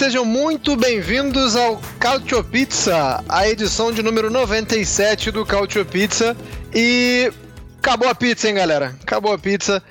Sejam muito bem-vindos ao Cautio Pizza, a edição de número 97 do Cautio Pizza. E acabou a pizza, hein, galera? Acabou a pizza.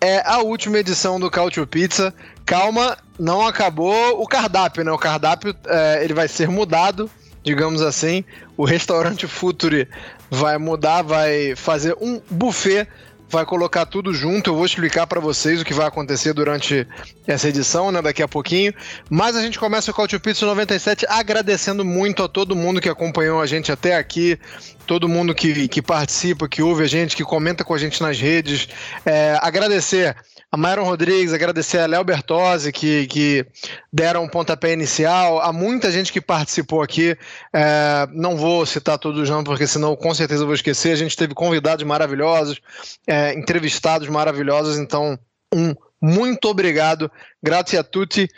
É a última edição do Cautio Pizza. Calma, não acabou o cardápio, né? O cardápio é, ele vai ser mudado, digamos assim. O restaurante Futuri vai mudar, vai fazer um buffet vai colocar tudo junto. Eu vou explicar para vocês o que vai acontecer durante essa edição, né, daqui a pouquinho. Mas a gente começa o Culture Pizza 97 agradecendo muito a todo mundo que acompanhou a gente até aqui, todo mundo que, que participa, que ouve a gente, que comenta com a gente nas redes. É, agradecer a Myron Rodrigues, agradecer a Léo Bertozzi, que, que deram um pontapé inicial, a muita gente que participou aqui. É, não vou citar todos não, porque senão com certeza vou esquecer. A gente teve convidados maravilhosos, é, entrevistados maravilhosos, então um muito obrigado, grazie a tutti,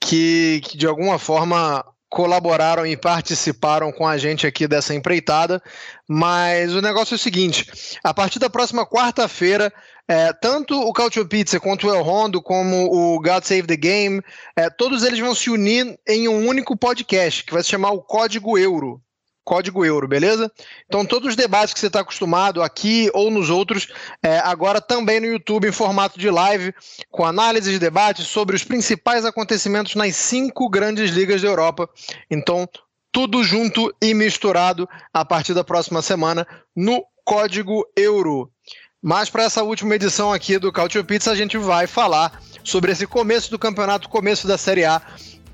que, que de alguma forma colaboraram e participaram com a gente aqui dessa empreitada. Mas o negócio é o seguinte: a partir da próxima quarta-feira, é, tanto o Cautio Pizza quanto o El Rondo, como o God Save the Game, é, todos eles vão se unir em um único podcast que vai se chamar o Código Euro. Código Euro, beleza? Então, todos os debates que você está acostumado aqui ou nos outros, é, agora também no YouTube, em formato de live, com análise de debates sobre os principais acontecimentos nas cinco grandes ligas da Europa. Então, tudo junto e misturado a partir da próxima semana no Código Euro. Mas para essa última edição aqui do Cautio Pizza, a gente vai falar sobre esse começo do campeonato, começo da Série A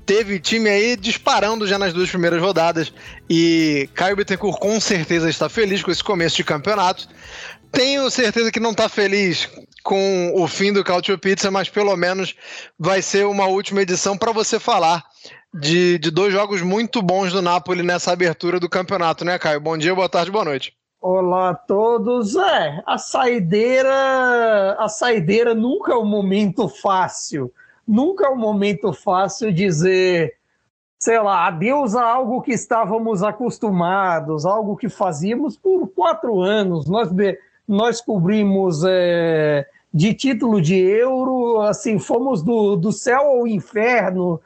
teve time aí disparando já nas duas primeiras rodadas e Caio Bittencourt com certeza está feliz com esse começo de campeonato. Tenho certeza que não está feliz com o fim do Cautio Pizza, mas pelo menos vai ser uma última edição para você falar de, de dois jogos muito bons do Napoli nessa abertura do campeonato, né, Caio? Bom dia, boa tarde, boa noite. Olá a todos. É, a saideira, a saideira nunca é um momento fácil nunca é um momento fácil dizer, sei lá, adeus a algo que estávamos acostumados, algo que fazíamos por quatro anos. Nós, nós cobrimos é, de título de euro, assim, fomos do, do céu ao inferno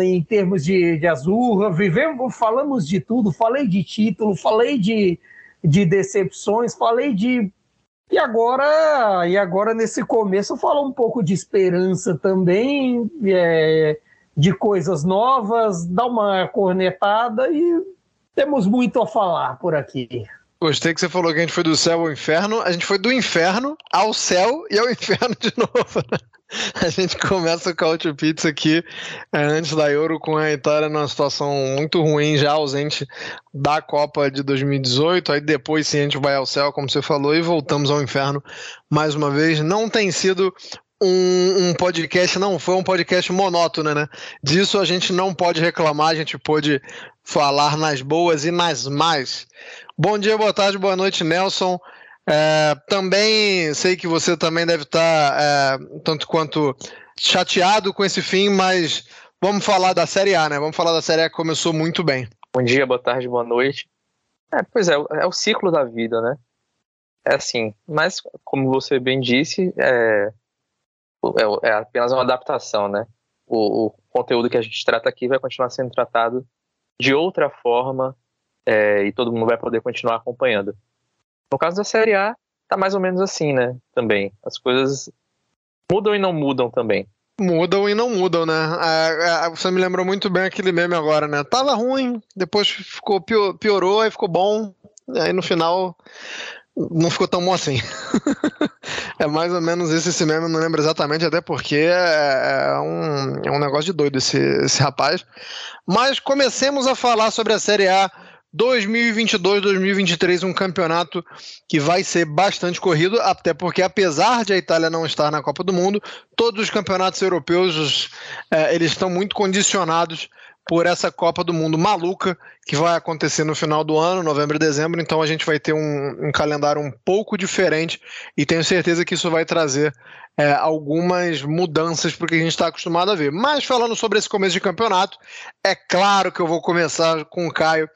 em termos de, de azul, vivemos, falamos de tudo, falei de título, falei de, de decepções, falei de e agora, e agora nesse começo, falar um pouco de esperança também, é, de coisas novas, dar uma cornetada e temos muito a falar por aqui. Gostei que você falou que a gente foi do céu ao inferno. A gente foi do inferno ao céu e ao inferno de novo. A gente começa o Couch Pizza aqui é, antes da Euro com a Itália numa situação muito ruim, já ausente da Copa de 2018. Aí depois sim a gente vai ao céu, como você falou, e voltamos ao inferno mais uma vez. Não tem sido um, um, podcast, não foi um podcast monótono, né? Disso a gente não pode reclamar, a gente pôde falar nas boas e nas más. Bom dia, boa tarde, boa noite, Nelson. É, também sei que você também deve estar é, tanto quanto chateado com esse fim, mas vamos falar da Série A, né? Vamos falar da Série A que começou muito bem. Bom dia, boa tarde, boa noite. É, pois é, é o ciclo da vida, né? É assim, mas como você bem disse, é, é, é apenas uma adaptação, né? O, o, conteúdo que a gente trata aqui vai continuar sendo tratado de outra forma é, e todo mundo vai poder continuar acompanhando. No caso da Série A, tá mais ou menos assim, né? Também. As coisas mudam e não mudam também. Mudam e não mudam, né? É, é, você me lembrou muito bem aquele meme agora, né? Tava ruim, depois ficou piorou, aí ficou bom, aí no final não ficou tão bom assim. é mais ou menos esse, esse meme, não lembro exatamente, até porque é, é, um, é um negócio de doido esse, esse rapaz. Mas comecemos a falar sobre a Série A 2022-2023 um campeonato que vai ser bastante corrido, até porque apesar de a Itália não estar na Copa do Mundo, todos os campeonatos europeus é, eles estão muito condicionados por essa Copa do Mundo maluca que vai acontecer no final do ano, novembro e dezembro. Então a gente vai ter um, um calendário um pouco diferente e tenho certeza que isso vai trazer é, algumas mudanças para o que a gente está acostumado a ver. Mas falando sobre esse começo de campeonato, é claro que eu vou começar com o Caio,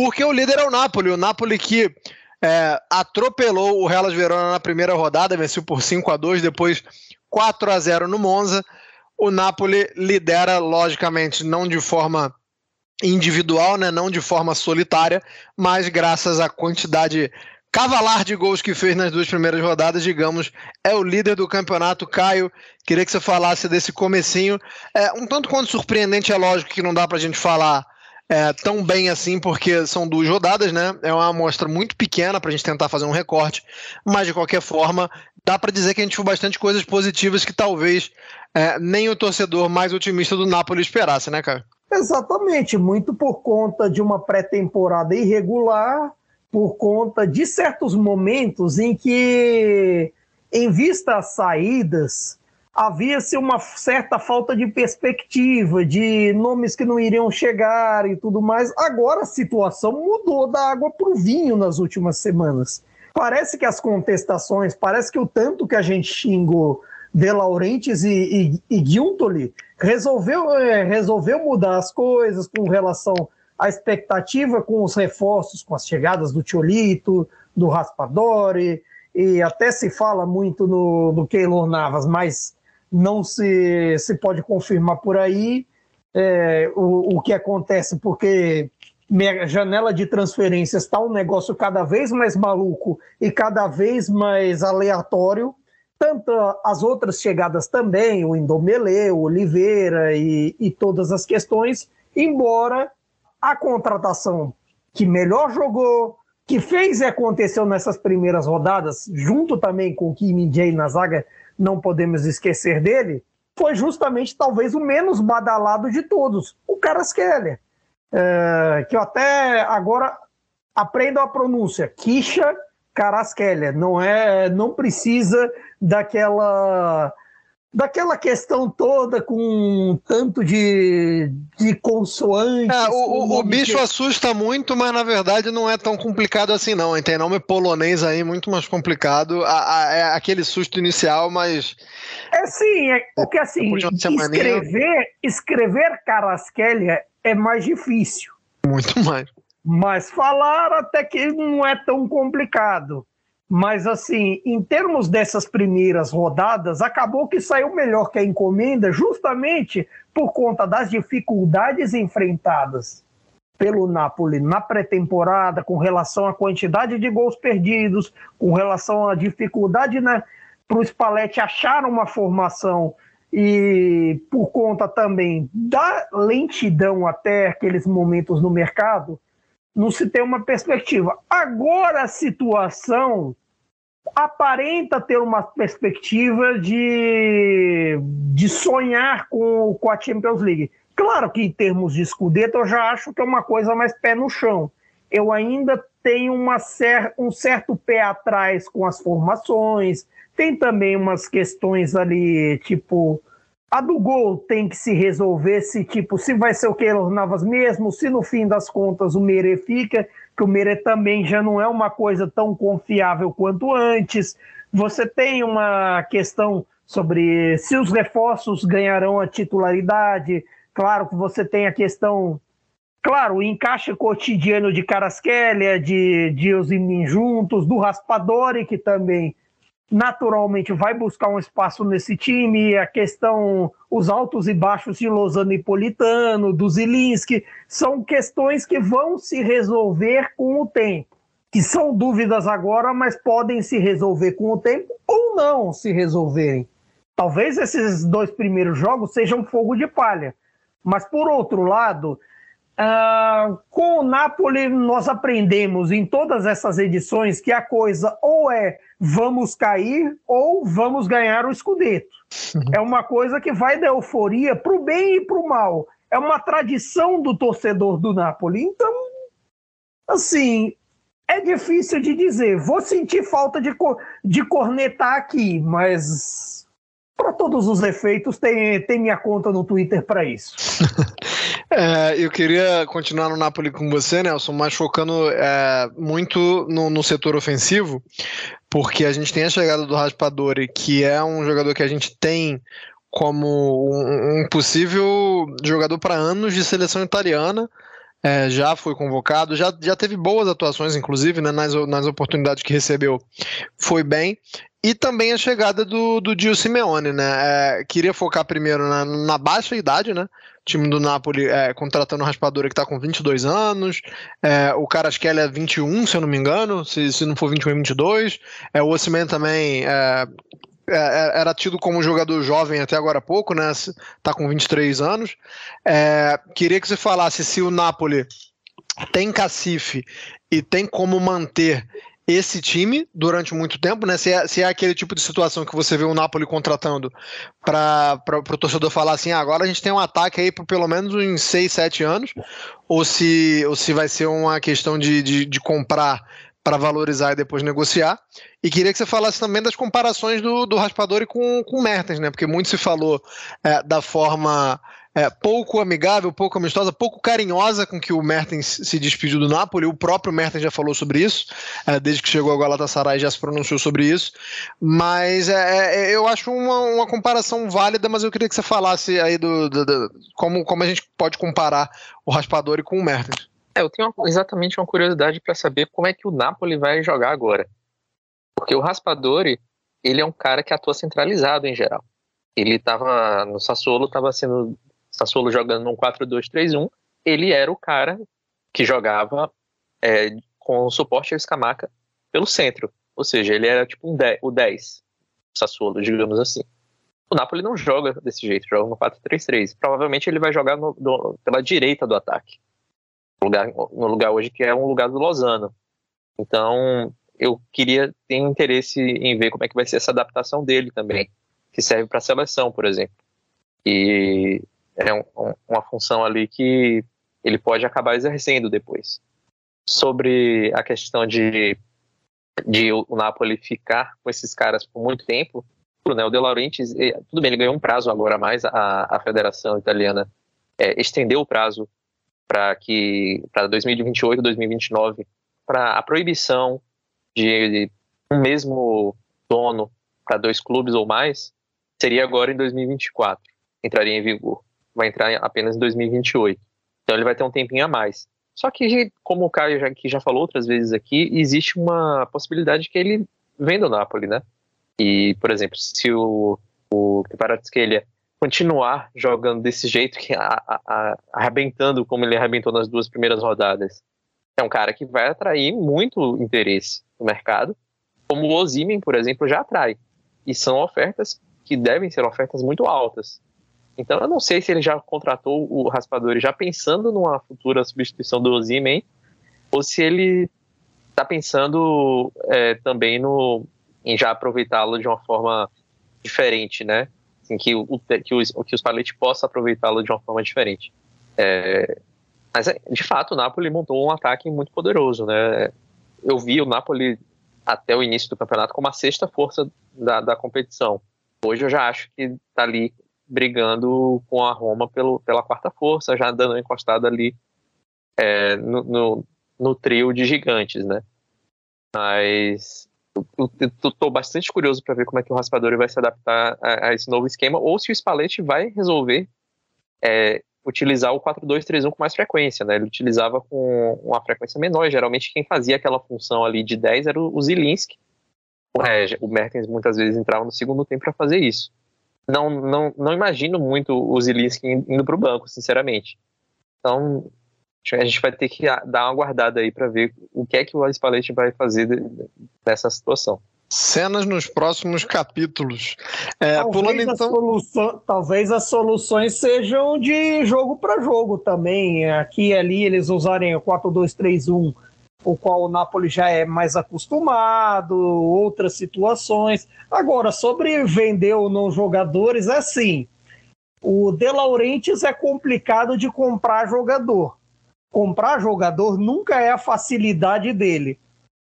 porque o líder é o Napoli. O Napoli que é, atropelou o Hellas Verona na primeira rodada, venceu por 5 a 2 depois 4 a 0 no Monza. O Napoli lidera, logicamente, não de forma individual, né, não de forma solitária, mas graças à quantidade cavalar de gols que fez nas duas primeiras rodadas, digamos, é o líder do campeonato. Caio, queria que você falasse desse comecinho. É, um tanto quanto surpreendente, é lógico que não dá para a gente falar é, tão bem assim, porque são duas rodadas, né? É uma amostra muito pequena para a gente tentar fazer um recorte, mas de qualquer forma, dá para dizer que a gente viu bastante coisas positivas que talvez é, nem o torcedor mais otimista do Napoli esperasse, né, cara? Exatamente, muito por conta de uma pré-temporada irregular, por conta de certos momentos em que, em vista às saídas, havia-se uma certa falta de perspectiva, de nomes que não iriam chegar e tudo mais. Agora a situação mudou da água para o vinho nas últimas semanas. Parece que as contestações, parece que o tanto que a gente xingou De Laurentiis e, e, e resolveu, é, resolveu mudar as coisas com relação à expectativa com os reforços, com as chegadas do Tiolito, do Raspadori, e até se fala muito no, no Keylor Navas, mas não se, se pode confirmar por aí é, o, o que acontece, porque minha janela de transferências está um negócio cada vez mais maluco e cada vez mais aleatório. Tanto as outras chegadas também, o Indomele, o Oliveira e, e todas as questões, embora a contratação que melhor jogou, que fez e aconteceu nessas primeiras rodadas, junto também com o Kim Jay na zaga, não podemos esquecer dele, foi justamente talvez o menos badalado de todos, o Caraskeller. É, que eu até agora aprendo a pronúncia, Kisha Caraskeller, não é, não precisa daquela daquela questão toda com tanto de, de consoantes. É, o, o, bicho que... assusta muito, mas na verdade não é tão complicado assim, não. Tem nome polonês aí muito mais complicado. É aquele susto inicial, mas. É sim, é, porque assim, escrever, escrever Carasquelia é mais difícil. Muito mais. Mas falar até que não é tão complicado. Mas, assim, em termos dessas primeiras rodadas, acabou que saiu melhor que a encomenda, justamente por conta das dificuldades enfrentadas pelo Napoli na pré-temporada, com relação à quantidade de gols perdidos, com relação à dificuldade né, para o Spalletti achar uma formação e por conta também da lentidão até aqueles momentos no mercado, não se tem uma perspectiva. Agora a situação aparenta ter uma perspectiva de, de sonhar com, com a Champions League. Claro que em termos de escudeto eu já acho que é uma coisa mais pé no chão. Eu ainda tenho uma cer um certo pé atrás com as formações, tem também umas questões ali, tipo, a do gol tem que se resolver se, tipo, se vai ser o Keylor Navas mesmo, se no fim das contas o Mere fica que o Mire também já não é uma coisa tão confiável quanto antes. Você tem uma questão sobre se os reforços ganharão a titularidade. Claro que você tem a questão, claro, o encaixe cotidiano de Carasquelia, de, de Osimin juntos, do Raspadori, que também naturalmente vai buscar um espaço nesse time, a questão, os altos e baixos de Lozano e Politano, do Zilinski, são questões que vão se resolver com o tempo, que são dúvidas agora, mas podem se resolver com o tempo ou não se resolverem. Talvez esses dois primeiros jogos sejam fogo de palha, mas por outro lado, Uh, com o Napoli, nós aprendemos em todas essas edições que a coisa ou é vamos cair ou vamos ganhar o Scudetto. Uhum. É uma coisa que vai da euforia para o bem e para o mal. É uma tradição do torcedor do Napoli. Então, assim, é difícil de dizer. Vou sentir falta de, de cornetar aqui, mas para todos os efeitos, tem, tem minha conta no Twitter para isso. é, eu queria continuar no Napoli com você, Nelson, mas focando é, muito no, no, setor ofensivo, porque a gente tem a chegada do Raspadori, que é um jogador que a gente tem como um, um possível jogador para anos de seleção italiana é, já foi convocado, já, já teve boas atuações, inclusive, né, nas, nas oportunidades que recebeu, foi bem. E também a chegada do, do Simeone, né? É, queria focar primeiro na, na, baixa idade, né? O time do Napoli é, contratando o Raspadura que está com 22 anos. É, o Carasquelli é 21, se eu não me engano. Se, se não for 21, é 22. É, o Osimhen também é, é, é, era tido como jogador jovem até agora há pouco, né? Tá com 23 anos. Queria que você falasse se o Napoli tem cacife e tem como manter esse time durante muito tempo, né? Se é, se é aquele tipo de situação que você vê o Napoli contratando para o torcedor falar assim, ah, agora a gente tem um ataque aí por pelo menos uns 6, 7 anos, ou se, ou se vai ser uma questão de, de, de comprar para valorizar e depois negociar. E queria que você falasse também das comparações do, do Raspadori com, com o Mertens, né? Porque muito se falou é, da forma é, pouco amigável, pouco amistosa, pouco carinhosa com que o Mertens se despediu do Napoli. O próprio Mertens já falou sobre isso, é, desde que chegou ao Galatasaray já se pronunciou sobre isso. Mas é, é eu acho uma, uma, comparação válida, mas eu queria que você falasse aí do, do, do como, como a gente pode comparar o Raspadori com o Mertens. É, eu tenho uma, exatamente uma curiosidade para saber como é que o Napoli vai jogar agora. Porque o Raspadori, ele é um cara que atua centralizado em geral. Ele estava no Sassuolo, estava sendo Sassuolo jogando num 4-2-3-1. Ele era o cara que jogava é, com o suporte ao Escamaca pelo centro. Ou seja, ele era tipo um 10, o 10 Sassuolo, digamos assim. O Napoli não joga desse jeito, joga no 4-3-3. Provavelmente ele vai jogar no, pela direita do ataque lugar, no lugar hoje que é um lugar do Lozano. Então, eu queria ter interesse em ver como é que vai ser essa adaptação dele também, que serve para a seleção, por exemplo. E é um, um, uma função ali que ele pode acabar exercendo depois. Sobre a questão de, de o Napoli ficar com esses caras por muito tempo, né, o De Laurentiis, tudo bem, ele ganhou um prazo agora a mais, a, a Federação Italiana é, estendeu o prazo para que para 2028, 2029, para a proibição de um mesmo dono para dois clubes ou mais seria agora em 2024, entraria em vigor. Vai entrar apenas em 2028. Então ele vai ter um tempinho a mais. Só que, como o Caio já, que já falou outras vezes aqui, existe uma possibilidade que ele venda o Napoli, né? E, por exemplo, se o, o Kvaratskhelia continuar jogando desse jeito, que a, a, arrebentando como ele arrebentou nas duas primeiras rodadas, é um cara que vai atrair muito interesse no mercado, como o Ozimen, por exemplo, já atrai. E são ofertas que devem ser ofertas muito altas. Então eu não sei se ele já contratou o Raspadori já pensando numa futura substituição do Ozimen, ou se ele está pensando é, também no, em já aproveitá-lo de uma forma diferente, né? assim, que, o, que, os, que os Spalletti possa aproveitá-lo de uma forma diferente. É, mas, é, de fato, o Napoli montou um ataque muito poderoso. Né? Eu vi o Napoli até o início do campeonato como a sexta força da, da competição. Hoje eu já acho que está ali brigando com a Roma pelo, pela quarta força, já dando encostada ali é, no, no, no, trio de gigantes, né? Mas estou bastante curioso para ver como é que o Raspadori vai se adaptar a, a, esse novo esquema, ou se o Spalletti vai resolver é, utilizar o 4-2-3-1 com mais frequência, né? Ele utilizava com uma frequência menor, geralmente quem fazia aquela função ali de 10 era o Zilinski. É, o Mertens muitas vezes entrava no segundo tempo para fazer isso. Não, não, não imagino muito o Zilinski indo para o banco, sinceramente. Então, a gente vai ter que dar uma guardada aí para ver o que é que o Spalletti vai fazer nessa situação. Cenas nos próximos capítulos. É, talvez, pulando, então... solução, talvez as soluções sejam de jogo para jogo também. Aqui e ali eles usarem o 4-2-3-1, o qual o Napoli já é mais acostumado, outras situações. Agora, sobre vender ou não jogadores, é assim. O De Laurentiis é complicado de comprar jogador comprar jogador nunca é a facilidade dele.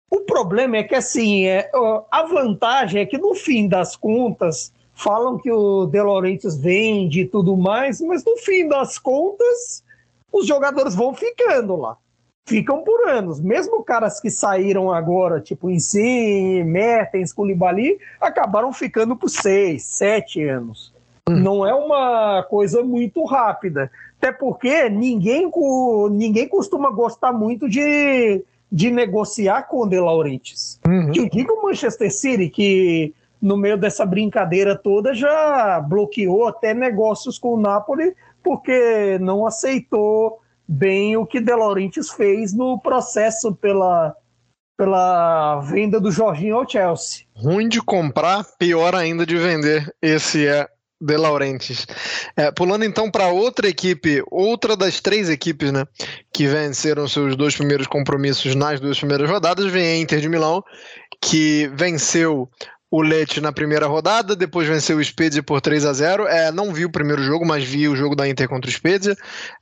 O problema é que, assim, é, a vantagem é que, no fim das contas, falam que o De Laurentiis vende e tudo mais, mas no fim das contas, os jogadores vão ficando lá. Ficam por anos. Mesmo caras que saíram agora, tipo Insigne, Mertens, Koulibaly, acabaram ficando por seis, sete anos. Hum. Não é uma coisa muito rápida. Até porque ninguém, ninguém costuma gostar muito de, de negociar com o De Laurentiis. Uhum. Eu digo o Manchester City, que no meio dessa brincadeira toda já bloqueou até negócios com o Napoli, porque não aceitou bem o que De Laurentiis fez no processo pela, pela venda do Jorginho ao Chelsea. Ruim de comprar, pior ainda de vender. Esse é de Laurentiis. É, pulando então para outra equipe, outra das três equipes né, que venceram seus dois primeiros compromissos nas duas primeiras rodadas, vem a Inter de Milão, que venceu o Lecce na primeira rodada, depois venceu o Spezia por 3 a 0 é, Não vi o primeiro jogo, mas vi o jogo da Inter contra o Spezia.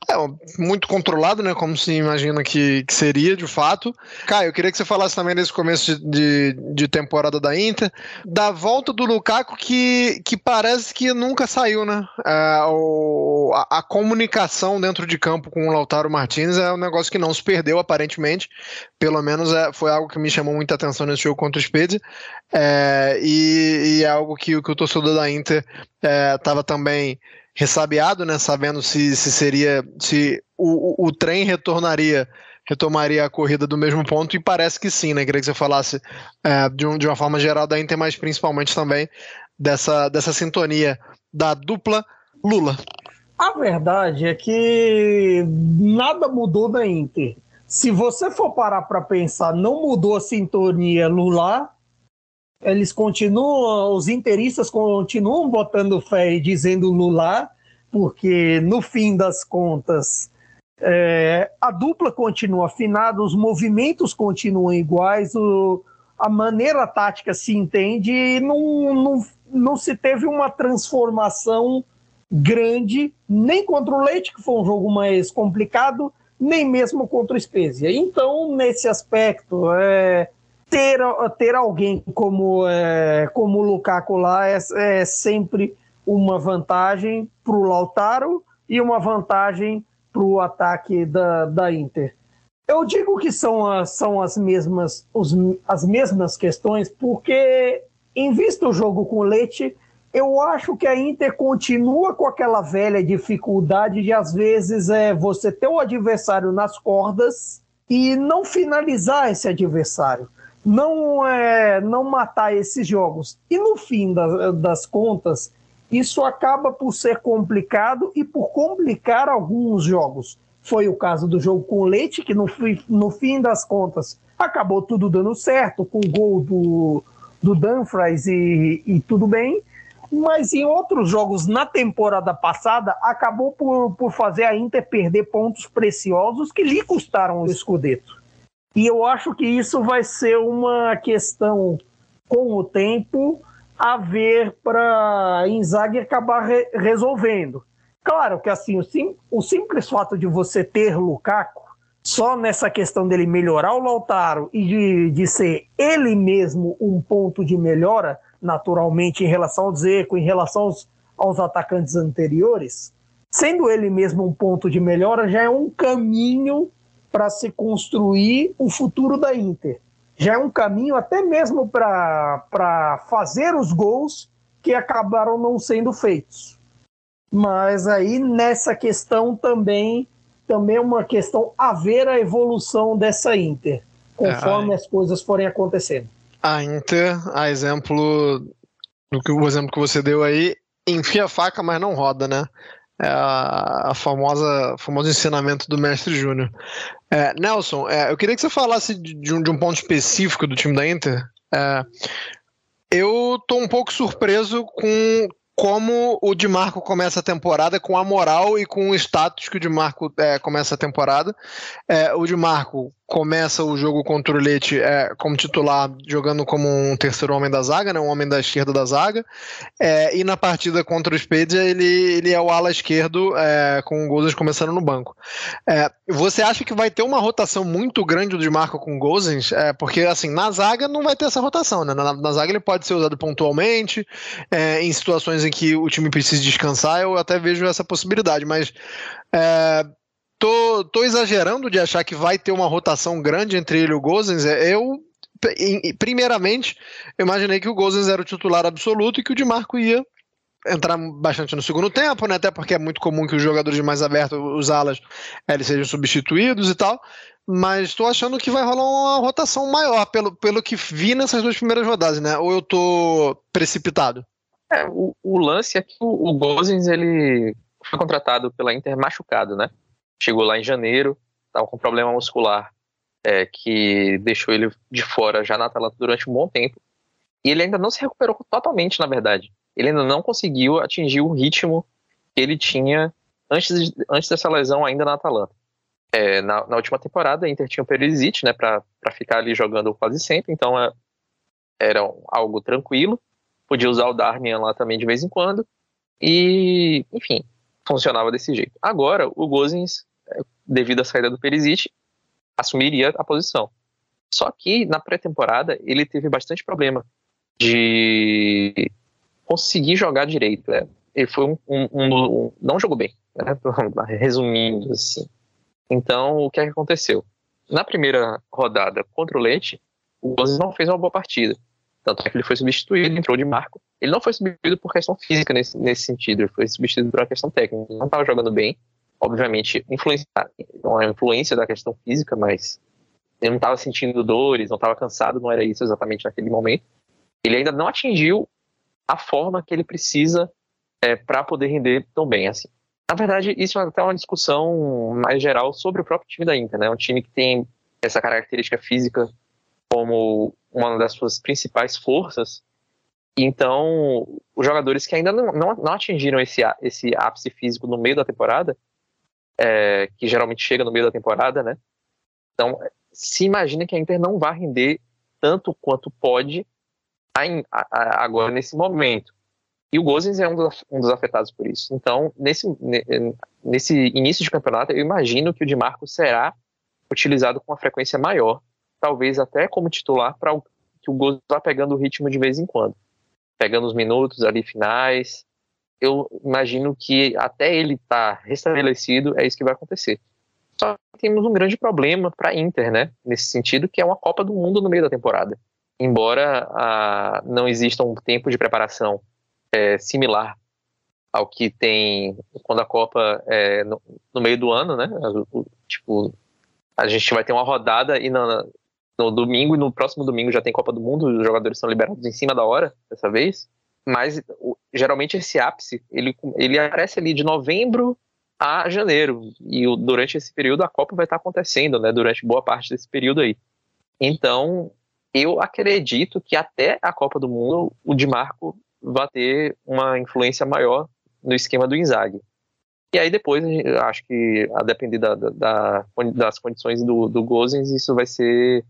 É muito controlado, né? Como se imagina que, que seria, de fato. Caio, eu queria que você falasse também desse começo de, de, de, temporada da Inter, da volta do Lukaku, que, que parece que nunca saiu, né? É, o, a, a, comunicação dentro de campo com o Lautaro Martins é um negócio que não se perdeu, aparentemente. Pelo menos é, foi algo que me chamou muita atenção nesse jogo contra o Spezia. É, e, é algo que, que o torcedor da Inter estava é, também ressabiado, né, sabendo se, se seria se o, o, o, trem retornaria retomaria a corrida do mesmo ponto e parece que sim, né? Queria que você falasse é, de, um, de uma forma geral da Inter, mas principalmente também dessa, dessa sintonia da dupla Lula. A verdade é que nada mudou da Inter. Se você for parar para pensar, não mudou a sintonia Lula eles continuam, os interistas continuam botando fé e dizendo Lula, porque no fim das contas é, a dupla continua afinada, os movimentos continuam iguais, o, a maneira tática se entende e não, não, não se teve uma transformação grande, nem contra o Leite, que foi um jogo mais complicado, nem mesmo contra o Spezia. Então, nesse aspecto, é, ter, ter alguém como, é, como o Lukaku lá é, é sempre uma vantagem para o Lautaro e uma vantagem para o ataque da, da Inter. Eu digo que são as, são as, mesmas, os, as mesmas questões, porque, em vista do jogo com o Leite, eu acho que a Inter continua com aquela velha dificuldade de, às vezes, é, você ter o adversário nas cordas e não finalizar esse adversário não, é, não matar esses jogos. E no fim da, das contas, isso acaba por ser complicado e por complicar alguns jogos. Foi o caso do jogo com o Leite, que no, no fim das contas acabou tudo dando certo, com o gol do, do Dumfries e, e tudo bem. Mas em outros jogos na temporada passada, acabou por, por fazer a Inter perder pontos preciosos que lhe custaram o escudeto. E eu acho que isso vai ser uma questão com o tempo a ver para Inzaghi acabar re resolvendo. Claro que assim, o, sim, o simples fato de você ter Lukaku, só nessa questão dele melhorar o Lautaro e de, de ser ele mesmo um ponto de melhora, naturalmente, em relação ao Zeco, em relação aos, aos atacantes anteriores, sendo ele mesmo um ponto de melhora, já é um caminho para se construir o futuro da Inter. Já é um caminho até mesmo para fazer os gols que acabaram não sendo feitos. Mas aí nessa questão também também é uma questão a ver a evolução dessa Inter, conforme é, as coisas forem acontecendo. A Inter, a exemplo do que o exemplo que você deu aí, enfia a faca, mas não roda, né? É a, famosa famoso ensinamento do mestre Júnior. É, Nelson, é, eu queria que você falasse de um, de um, ponto específico do time da Inter. É, eu tô um pouco surpreso com como o Di Marco começa a temporada, com a moral e com o status que o Di Marco é, começa a temporada. É, o Di Marco começa o jogo contra o Leite é, como titular, jogando como um terceiro homem da zaga, né, um homem da esquerda da zaga, é, e na partida contra o Spezia ele, ele é o ala esquerdo é, com o Gozens começando no banco. É, você acha que vai ter uma rotação muito grande do Marco com o Gozens? É, porque assim, na zaga não vai ter essa rotação, né? Na, na zaga ele pode ser usado pontualmente, é, em situações em que o time precisa descansar, eu até vejo essa possibilidade, mas tô, tô exagerando de achar que vai ter uma rotação grande entre ele e o Gozens. É, eu, primeiramente, imaginei que o Gozens era o titular absoluto e que o Di Marco ia entrar bastante no segundo tempo, né? Até porque é muito comum que os jogadores mais abertos, os alas, eles sejam substituídos e tal. Mas estou achando que vai rolar uma rotação maior pelo, pelo que vi nessas duas primeiras rodadas, né? Ou eu tô precipitado? É, o, o lance é que o, o Gozens, ele foi contratado pela Inter machucado, né? Chegou lá em janeiro, estava com problema muscular é, que deixou ele de fora já na Atalanta durante um bom tempo. E ele ainda não se recuperou totalmente, na verdade. Ele ainda não conseguiu atingir o ritmo que ele tinha antes, de, antes dessa lesão ainda na Atalanta. É, na, na, última temporada, a Inter tinha o Perisic, né, para ficar ali jogando quase sempre, então é, era algo tranquilo. Podia usar o Darmian lá também de vez em quando. E, enfim, funcionava desse jeito. Agora, o Gozens, é, devido à saída do Perisic, assumiria a posição. Só que na pré-temporada ele teve bastante problema de conseguir jogar direito. Né? Ele foi um, um, um, não jogou bem, né? resumindo assim. Então o que, é que aconteceu? Na primeira rodada contra o Leite, o Gozens não fez uma boa partida. Tanto é que ele foi substituído, entrou de Marco. Ele não foi substituído por questão física nesse, nesse sentido, ele foi substituído por uma questão técnica. Ele não estava jogando bem, obviamente, influência, é influência da questão física, mas ele não estava sentindo dores, não estava cansado, não era isso exatamente naquele momento. Ele ainda não atingiu a forma que ele precisa é, para poder render tão bem assim. Na verdade, isso é até uma discussão mais geral sobre o próprio time da Inter, né? Um time que tem essa característica física como uma das suas principais forças. Então, os jogadores que ainda não, não, não atingiram esse, esse ápice físico no meio da temporada, é, que geralmente chega no meio da temporada, né? Então, se imagina que a Inter não vai render tanto quanto pode agora nesse momento. E o Gozens é um dos, um dos afetados por isso. Então, nesse, nesse início de campeonato, eu imagino que o Di Marco será utilizado com uma frequência maior talvez até como titular para que o Gomes vá pegando o ritmo de vez em quando, pegando os minutos ali finais. Eu imagino que até ele estar tá restabelecido é isso que vai acontecer. Só que temos um grande problema para a Inter, né? Nesse sentido, que é uma Copa do Mundo no meio da temporada. Embora ah, não exista um tempo de preparação é, similar ao que tem quando a Copa é no, no meio do ano, né? Tipo, a gente vai ter uma rodada e na, no domingo e no próximo domingo já tem Copa do Mundo, os jogadores são liberados em cima da hora, dessa vez. Mas geralmente esse ápice, ele, ele aparece ali de novembro a janeiro. E durante esse período a Copa vai estar acontecendo, né? Durante boa parte desse período aí. Então, eu acredito que até a Copa do Mundo o Di Marco vai ter uma influência maior no esquema do Inzaghi. E aí depois, acho que a depender da, da, das condições do, do Gozens, isso vai ser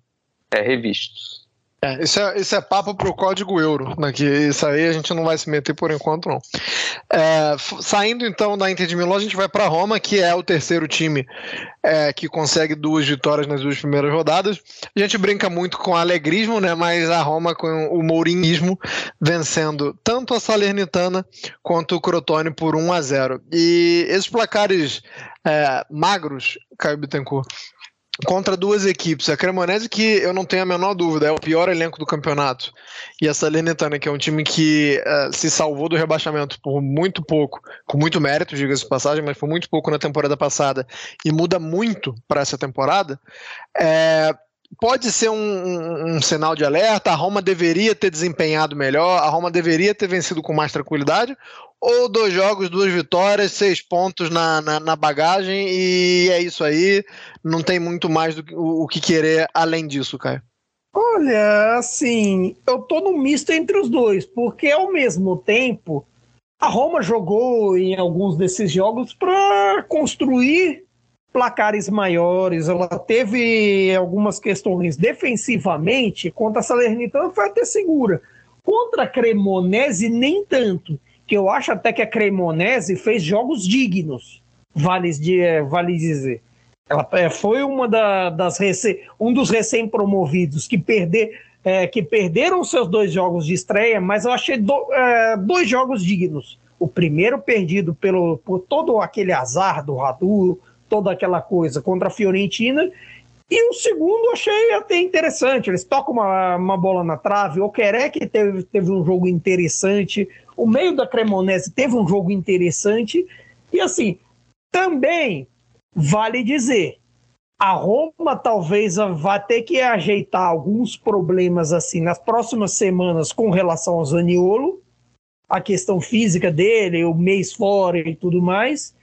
é, revistos. É, isso, é, isso é papo código euro, né, que isso aí a gente não vai se meter por enquanto, não. É, saindo então da Inter de Milão, a gente vai para Roma, que é o terceiro time é, que consegue duas vitórias nas duas primeiras rodadas. A gente brinca muito com alegrismo, né, mas a Roma com o mourinismo vencendo tanto a Salernitana quanto o Crotone por 1 a 0. E esses placares é, magros, Caio Bittencourt, contra duas equipes. A Cremonese, que eu não tenho a menor dúvida, é o pior elenco do campeonato. E a Salernitana, que é um time que uh, se salvou do rebaixamento por muito pouco, com muito mérito, diga-se de passagem, mas por muito pouco na temporada passada e muda muito para essa temporada. É, pode ser um, um, um, sinal de alerta. A Roma deveria ter desempenhado melhor, a Roma deveria ter vencido com mais tranquilidade, ou dois jogos, duas vitórias, seis pontos na, na, na bagagem e é isso aí. Não tem muito mais do que, o, o que querer além disso, Caio. Olha, assim, eu tô no misto entre os dois, porque ao mesmo tempo a Roma jogou em alguns desses jogos para construir placares maiores, ela teve algumas questões defensivamente, contra a Salernitana foi até segura. Contra a Cremonese, nem tanto, que eu acho até que a Cremonese fez jogos dignos, vale, é, vale dizer. Ela é, foi uma da, das um dos recém-promovidos que, perder, é, que perderam seus dois jogos de estreia, mas eu achei do, é, dois jogos dignos. O primeiro perdido pelo, por todo aquele azar do Radu, toda aquela coisa contra a Fiorentina. E o segundo achei até interessante. Eles tocam uma, uma bola na trave. O Querec teve, teve um jogo interessante. O meio da Cremonese teve um jogo interessante. E assim, também vale dizer, a Roma talvez vá ter que ajeitar alguns problemas assim nas próximas semanas com relação ao Zaniolo, a questão física dele, o mês fora e tudo mais,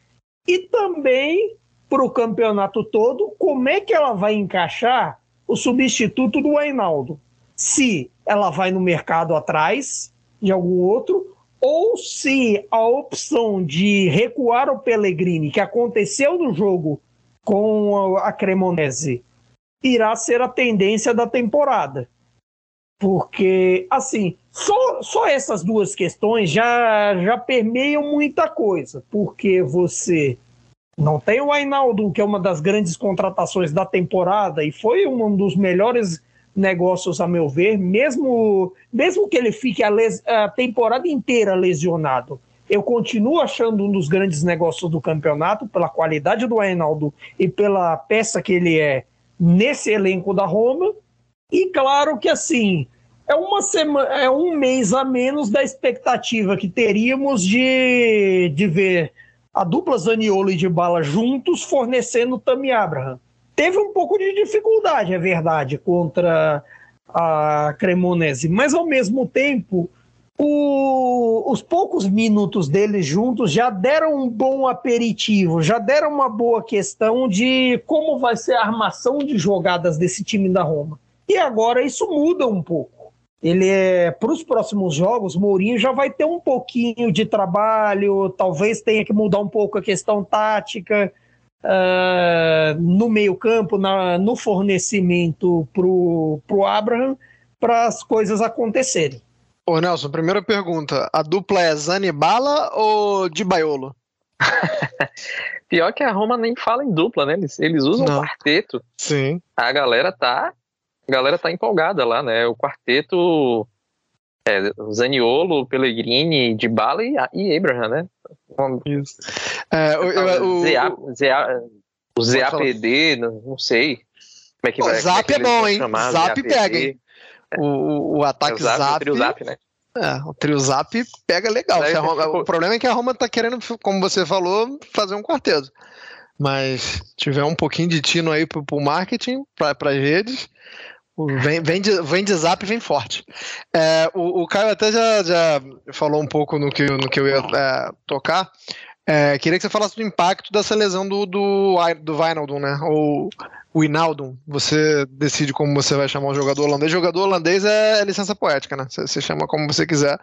e também para o campeonato todo, como é que ela vai encaixar o substituto do Reinaldo? Se ela vai no mercado atrás de algum outro, ou se a opção de recuar o Pellegrini, que aconteceu no jogo com a Cremonese, irá ser a tendência da temporada. Porque, assim, só, só essas duas questões já, já permeiam muita coisa. Porque você não tem o Ainaldo, que é uma das grandes contratações da temporada e foi um dos melhores negócios, a meu ver, mesmo, mesmo que ele fique a, les, a temporada inteira lesionado. Eu continuo achando um dos grandes negócios do campeonato, pela qualidade do Ainaldo e pela peça que ele é nesse elenco da Roma. E claro que assim, é uma semana, é um mês a menos da expectativa que teríamos de, de ver a dupla Zaniolo e de Bala juntos fornecendo Tammy Abraham. Teve um pouco de dificuldade, é verdade, contra a Cremonese, mas ao mesmo tempo, o, os poucos minutos deles juntos já deram um bom aperitivo, já deram uma boa questão de como vai ser a armação de jogadas desse time da Roma. E agora isso muda um pouco ele é para os próximos jogos, Mourinho já vai ter um pouquinho de trabalho, talvez tenha que mudar um pouco a questão tática uh, no meio campo, na, no fornecimento para o Abraham, para as coisas acontecerem. Ô Nelson, primeira pergunta, a dupla é Zanibala ou de Baiolo? Pior que a Roma nem fala em dupla, né? Eles, eles usam Não. quarteto. Sim. A galera tá a galera tá empolgada lá, né? O quarteto é, Zaniolo, Pellegrini, Dybala e, e Abraham, né? Isso. É, o, o, o, o ZAPD, não, não sei. Como é que vai, Zap é, é bom, hein? Chamar, Zap pega, hein? O, o ataque é o Zap. Zap, o trio Zap, né? É, o trio Zap pega legal. Roma, o problema é que a Roma tá querendo, como você falou, fazer um quarteto. Mas tiver um pouquinho de tino aí pro, pro marketing, para as redes, Vem, vem, de, vem de zap vem forte. É, o, o Caio até já, já falou um pouco no que, no que eu ia é, tocar. É, queria que você falasse do impacto dessa lesão do, do, do Wijnaldum, né? Ou o Inaldum. Você decide como você vai chamar o jogador holandês. O jogador holandês é licença poética, né? Você, você chama como você quiser.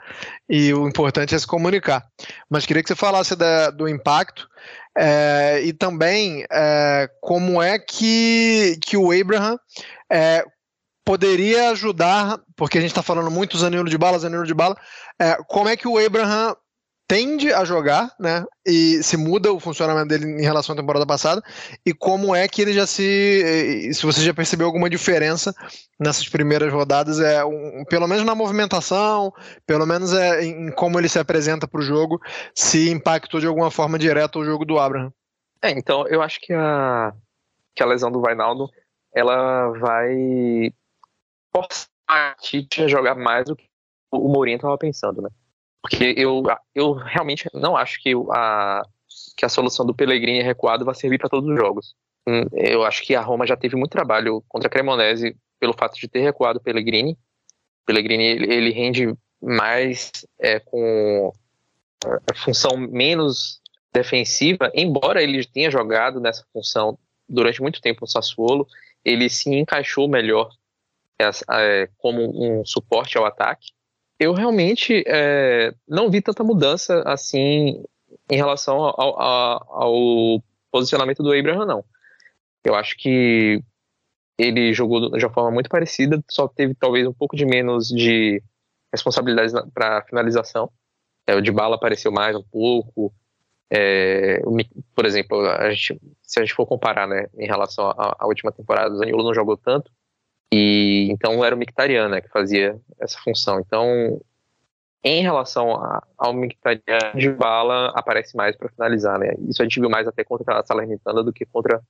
E o importante é se comunicar. Mas queria que você falasse da, do impacto. É, e também é, como é que, que o Abraham é, poderia ajudar, porque a gente está falando muito Zanilo de bala, Zanilo de bala, é, como é que o Abraham tende a jogar, né? E se muda o funcionamento dele em relação à temporada passada, e como é que ele já se. Se você já percebeu alguma diferença nessas primeiras rodadas, é um, pelo menos na movimentação, pelo menos é em como ele se apresenta para o jogo, se impactou de alguma forma direta o jogo do Abraham. É, então eu acho que a, que a lesão do Vainaldo ela vai forçar a Tite a jogar mais do que o Mourinho estava pensando, né? Porque eu, eu realmente não acho que a, que a solução do Pellegrini recuado vai servir para todos os jogos. Hum, eu acho que a Roma já teve muito trabalho contra a Cremonese pelo fato de ter recuado o Pellegrini. O Pellegrini ele rende mais é, com a função menos defensiva, embora ele tenha jogado nessa função durante muito tempo no Sassuolo, ele se encaixou melhor é, como um suporte ao ataque. Eu realmente é, não vi tanta mudança assim em relação ao, ao, ao posicionamento do Abraham, não. Eu acho que ele jogou de uma forma muito parecida, só teve talvez um pouco de menos de responsabilidades para finalização. É, o de bala apareceu mais um pouco. É, por exemplo, a gente, se a gente for comparar, né, em relação à, última temporada, o Zanilo não jogou tanto, e então era o Mictarian, né, que fazia essa função. Então, em relação a, ao Mictarian, de bala aparece mais para finalizar, né? Isso a gente viu mais até contra a Salernitana do que contra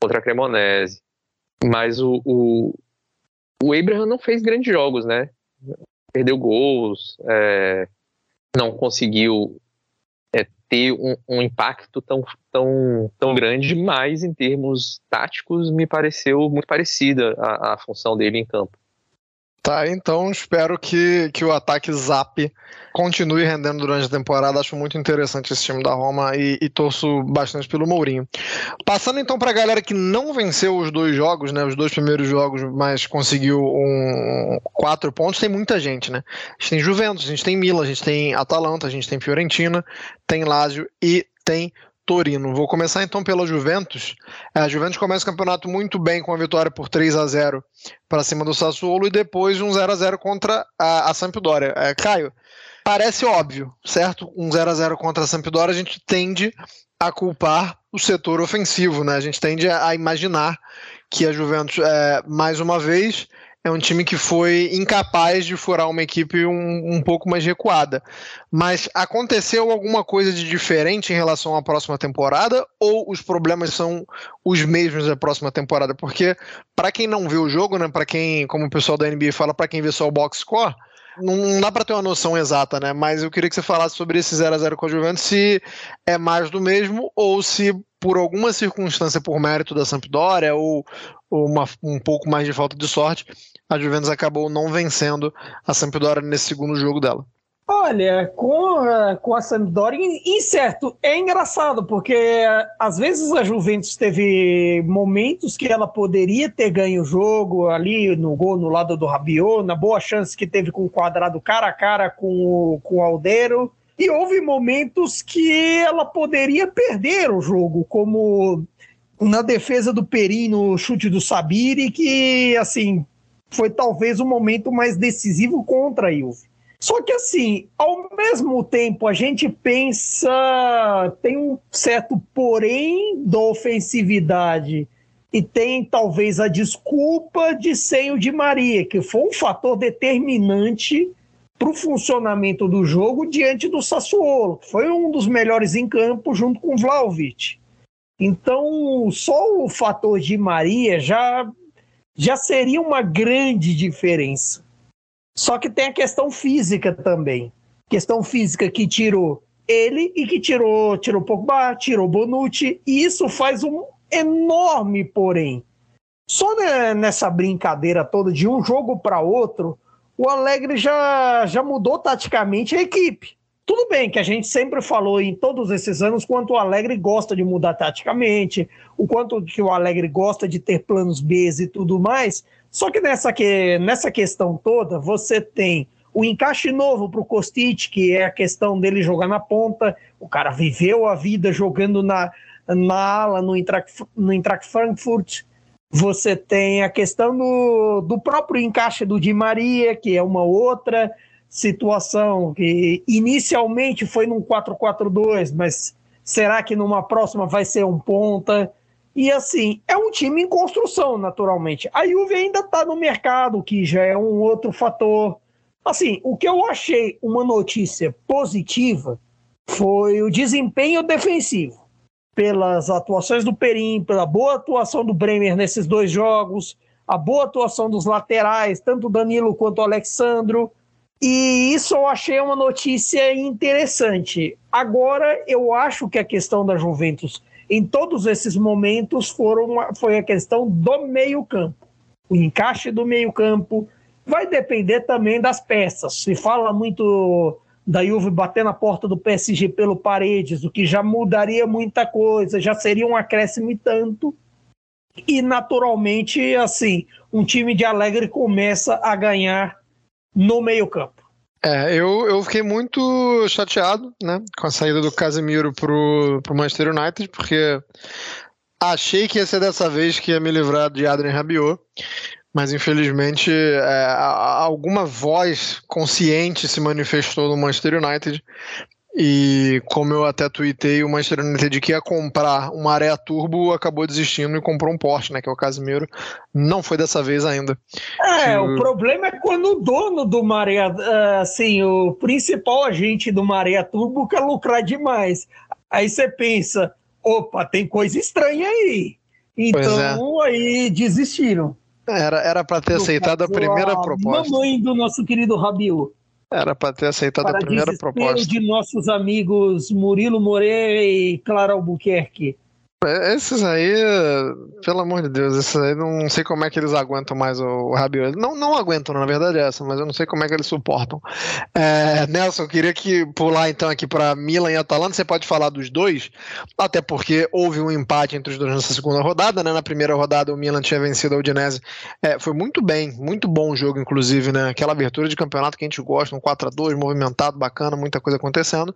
contra a Cremonese. Mas o, o, o Abraham não fez grandes jogos, né? Perdeu gols, é, não conseguiu ter um, um, impacto tão, tão, tão grande, mas em termos táticos me pareceu muito parecida a, a função dele em campo. Tá, então espero que, que o ataque Zap continue rendendo durante a temporada. Acho muito interessante esse time da Roma e, e torço bastante pelo Mourinho. Passando então para a galera que não venceu os dois jogos, né, os dois primeiros jogos, mas conseguiu um, quatro pontos, tem muita gente, né? A gente tem Juventus, a gente tem Milan, a gente tem Atalanta, a gente tem Fiorentina, tem Lazio e tem Torino. Vou começar então pela Juventus. É, a Juventus começa o campeonato muito bem com a vitória por 3 a 0 para cima do Sassuolo e depois um 0 a 0 contra a, a Sampdoria. É, Caio, parece óbvio, certo? Um 0 a 0 contra a Sampdoria a gente tende a culpar o setor ofensivo, né? A gente tende a imaginar que a Juventus, é, mais uma vez, é um time que foi incapaz de furar uma equipe um, um pouco mais recuada. Mas aconteceu alguma coisa de diferente em relação à próxima temporada ou os problemas são os mesmos da próxima temporada? Porque para quem não vê o jogo, né, para quem, como o pessoal da NBA fala, para quem vê só o box score, não dá para ter uma noção exata, né? Mas eu queria que você falasse sobre esse 0 a 0 com a Juventus, se é mais do mesmo ou se por alguma circunstância, por mérito da Sampdoria ou, ou uma, um pouco mais de falta de sorte, a Juventus acabou não vencendo a Sampdoria nesse segundo jogo dela. Olha, com a, com a Sampdoria, incerto, é engraçado, porque às vezes a Juventus teve momentos que ela poderia ter ganho o jogo ali no gol no lado do Rabiot, na boa chance que teve com o quadrado cara a cara com o, com o Aldeiro, e houve momentos que ela poderia perder o jogo, como na defesa do Peri no chute do Sabiri, que assim foi talvez o momento mais decisivo contra a Juve. Só que assim, ao mesmo tempo, a gente pensa, tem um certo porém da ofensividade e tem talvez a desculpa de sem o de Maria, que foi um fator determinante para o funcionamento do jogo diante do Sassuolo, que foi um dos melhores em campo junto com o Vlaovic. Então, só o fator de Maria já, já seria uma grande diferença. Só que tem a questão física também. Questão física que tirou ele e que tirou, tirou Pogba, tirou Bonucci, e isso faz um enorme porém. Só nessa brincadeira toda de um jogo para outro, o Alegre já, já mudou taticamente a equipe. Tudo bem que a gente sempre falou em todos esses anos quanto o Alegre gosta de mudar taticamente, o quanto que o Alegre gosta de ter planos B e tudo mais, só que nessa, que, nessa questão toda, você tem o encaixe novo para o Kostic, que é a questão dele jogar na ponta. O cara viveu a vida jogando na, na ala no Eintracht, no Eintracht Frankfurt. Você tem a questão do, do próprio encaixe do Di Maria, que é uma outra situação que inicialmente foi num 4-4-2, mas será que numa próxima vai ser um ponta? E assim, é um time em construção, naturalmente. A Juve ainda está no mercado, que já é um outro fator. Assim, o que eu achei uma notícia positiva foi o desempenho defensivo. Pelas atuações do Perim, pela boa atuação do Bremer nesses dois jogos, a boa atuação dos laterais, tanto Danilo quanto Alexandro. E isso eu achei uma notícia interessante. Agora, eu acho que a questão da Juventus em todos esses momentos foram, foi a questão do meio-campo. O encaixe do meio-campo vai depender também das peças. Se fala muito da Juve bater na porta do PSG pelo Paredes, o que já mudaria muita coisa, já seria um acréscimo e tanto. E naturalmente, assim, um time de Alegre começa a ganhar no meio-campo. É, eu, eu fiquei muito chateado, né, com a saída do Casemiro pro, pro Manchester United, porque achei que ia ser dessa vez que ia me livrar de Adrien Rabiot, mas infelizmente é, alguma voz consciente se manifestou no Manchester United e como eu até tuitei, o Manchester United que ia comprar uma Area Turbo acabou desistindo e comprou um Porsche, né? Que é o Casimiro. Não foi dessa vez ainda. É, o... o problema é quando o dono do Maré, assim, o principal agente do Maré Turbo quer lucrar demais. Aí você pensa, opa, tem coisa estranha aí. Então é. aí desistiram. Era era para ter aceitado a primeira a proposta. Mamãe do nosso querido Rabiot. Era para ter aceitado para a primeira proposta. de nossos amigos Murilo Moreira e Clara Albuquerque. Esses aí, pelo amor de Deus, esses aí não sei como é que eles aguentam mais o Rabiot. Não, não aguentam, na verdade é essa, mas eu não sei como é que eles suportam. É, Nelson, eu queria que pular então aqui para Milan e Atalanta. Você pode falar dos dois, até porque houve um empate entre os dois nessa segunda rodada, né? Na primeira rodada o Milan tinha vencido a Udinese. É, foi muito bem, muito bom o jogo, inclusive, né? Aquela abertura de campeonato que a gente gosta, um 4 a 2 movimentado, bacana, muita coisa acontecendo.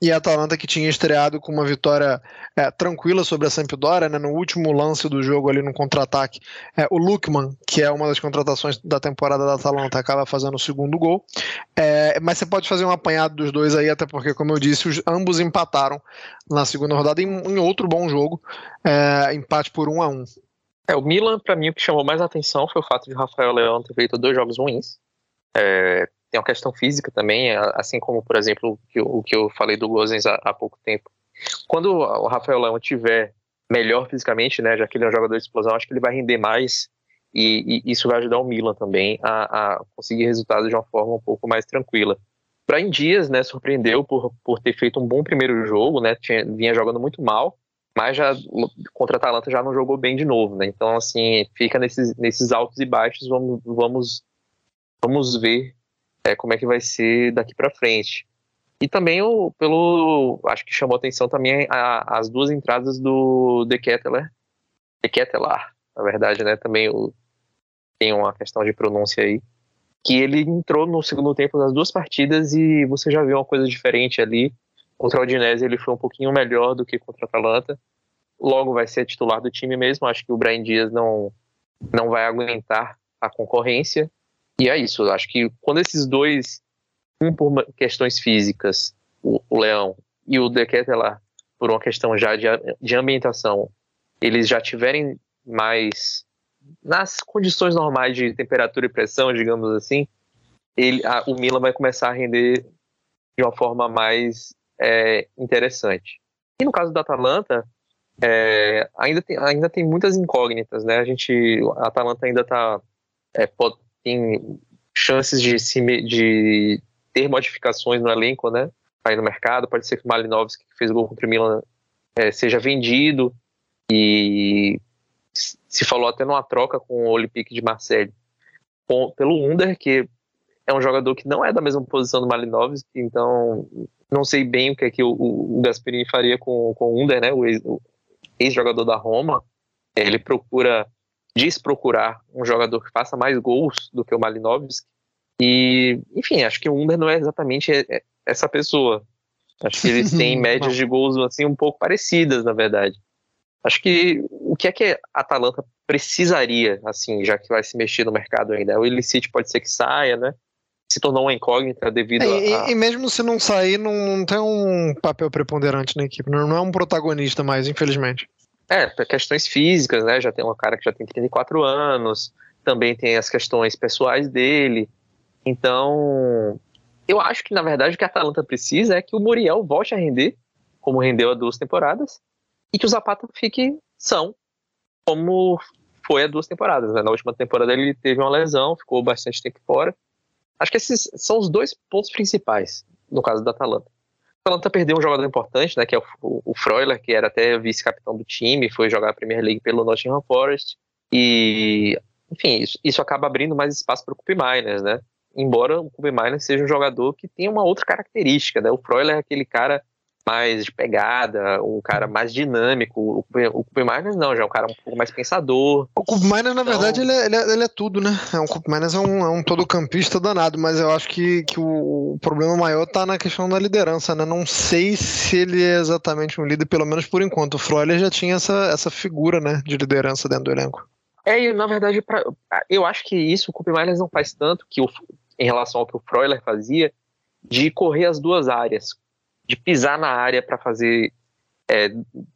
E a Atalanta que tinha estreado com uma vitória é, tranquila sobre sobre a Sampdoria, né, no último lance do jogo ali no contra-ataque, é, o Lukman, que é uma das contratações da temporada da Atalanta, acaba fazendo o segundo gol. É, mas você pode fazer um apanhado dos dois aí, até porque, como eu disse, os, ambos empataram na segunda rodada em, em outro bom jogo, é, empate por um a um. É, o Milan, para mim, o que chamou mais atenção foi o fato de Rafael Leão ter feito dois jogos ruins. É, tem uma questão física também, assim como, por exemplo, o que eu, o que eu falei do Gozens há, há pouco tempo. Quando o Rafael Leão tiver melhor fisicamente, né, já que ele é um jogador de explosão, acho que ele vai render mais e, e isso vai ajudar o Milan também a, a, conseguir resultados de uma forma um pouco mais tranquila. Brian Dias, né, surpreendeu por, por ter feito um bom primeiro jogo, né, tinha, vinha jogando muito mal, mas já contra a Atalanta já não jogou bem de novo, né, então assim, fica nesses, nesses altos e baixos, vamos, vamos, vamos ver é, como é que vai ser daqui para frente. E também o, pelo. Acho que chamou atenção também a, as duas entradas do De Ketteler. De Kettelar, na verdade, né? Também o, tem uma questão de pronúncia aí. Que ele entrou no segundo tempo das duas partidas e você já viu uma coisa diferente ali. Contra o Udinese ele foi um pouquinho melhor do que contra a Atalanta. Logo vai ser titular do time mesmo. Acho que o Brian Dias não, não vai aguentar a concorrência. E é isso. Acho que quando esses dois um por questões físicas, o, o Leão, e o De por uma questão já de, de ambientação, eles já tiverem mais nas condições normais de temperatura e pressão, digamos assim, ele, a, o Milan vai começar a render de uma forma mais é, interessante. E no caso da Atalanta, é, ainda, tem, ainda tem muitas incógnitas, né? A gente, a Atalanta ainda tá, é, tem chances de, se, de ter modificações no elenco, né? Aí no mercado, pode ser que o Malinovski, que fez gol contra o Milan, é, seja vendido e se falou até numa troca com o Olympique de Marseille com, pelo Under, que é um jogador que não é da mesma posição do Malinovski, então não sei bem o que é que o, o Gasperini faria com, com o Under, né? O ex-jogador da Roma. Ele procura, diz procurar um jogador que faça mais gols do que o Malinovski, e, enfim, acho que o Under não é exatamente essa pessoa. Acho que eles têm médias de gols assim um pouco parecidas, na verdade. Acho que o que é que a Atalanta precisaria, assim, já que vai se mexer no mercado ainda? O Illicit pode ser que saia, né? Se tornou uma incógnita devido é, a. E, mesmo se não sair, não, não, tem um papel preponderante na equipe, não é um protagonista mais, infelizmente. É, questões físicas, né? Já tem um cara que já tem 34 anos, também tem as questões pessoais dele. Então, eu acho que, na verdade, o que a Atalanta precisa é que o Muriel volte a render, como rendeu há duas temporadas, e que o Zapata fique são, como foi há duas temporadas. Né? Na última temporada ele teve uma lesão, ficou bastante tempo fora. Acho que esses são os dois pontos principais no caso da Atalanta. A Atalanta perdeu um jogador importante, né, que é o, o Freuler, que era até vice-capitão do time, foi jogar a Premier League pelo Nottingham Forest. E, enfim, isso, isso acaba abrindo mais espaço para o Cup Miners, né? Embora o Kobe seja um jogador que tem uma outra característica, né? O Freuler é aquele cara mais de pegada, um cara mais dinâmico. O, o Miners não, já é um cara um pouco mais pensador. O Miners, na então... verdade, ele é, ele, é, ele é, tudo, né? É um Cup Miners é um, é um todo campista danado, mas eu acho que, que o, o problema maior tá na questão da liderança, né? Não sei se ele é exatamente um líder, pelo menos por enquanto. O Freuler já tinha essa, essa figura, né, de liderança dentro do elenco. É, e na verdade, pra, eu acho que isso o Miners não faz tanto que o, em relação ao que o Freuler fazia, de correr as duas áreas de pisar na área para fazer é,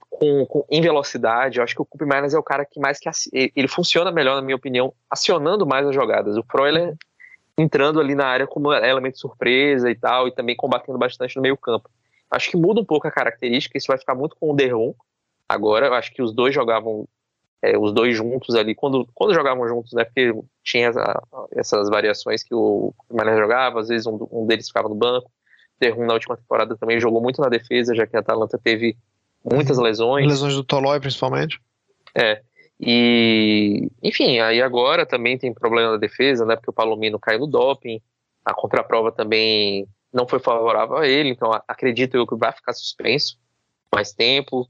com, com, em velocidade. Eu acho que o Cup Miners é o cara que mais que ele funciona melhor, na minha opinião, acionando mais as jogadas. O Freuler entrando ali na área como elemento surpresa e tal, e também combatendo bastante no meio campo. Acho que muda um pouco a característica, isso vai ficar muito com o Derron. Agora, eu acho que os dois jogavam é, os dois juntos ali, quando, quando jogavam juntos, né, porque tinha essa, essas variações que o Miners jogava, às vezes um, um deles ficava no banco, Terrum na última temporada também jogou muito na defesa, já que a Atalanta teve muitas uhum. lesões. Lesões do Tolói, principalmente. É. E, enfim, aí agora também tem problema na defesa, né? Porque o Palomino caiu no doping, a contraprova também não foi favorável a ele, então acredito eu que vai ficar suspenso mais tempo.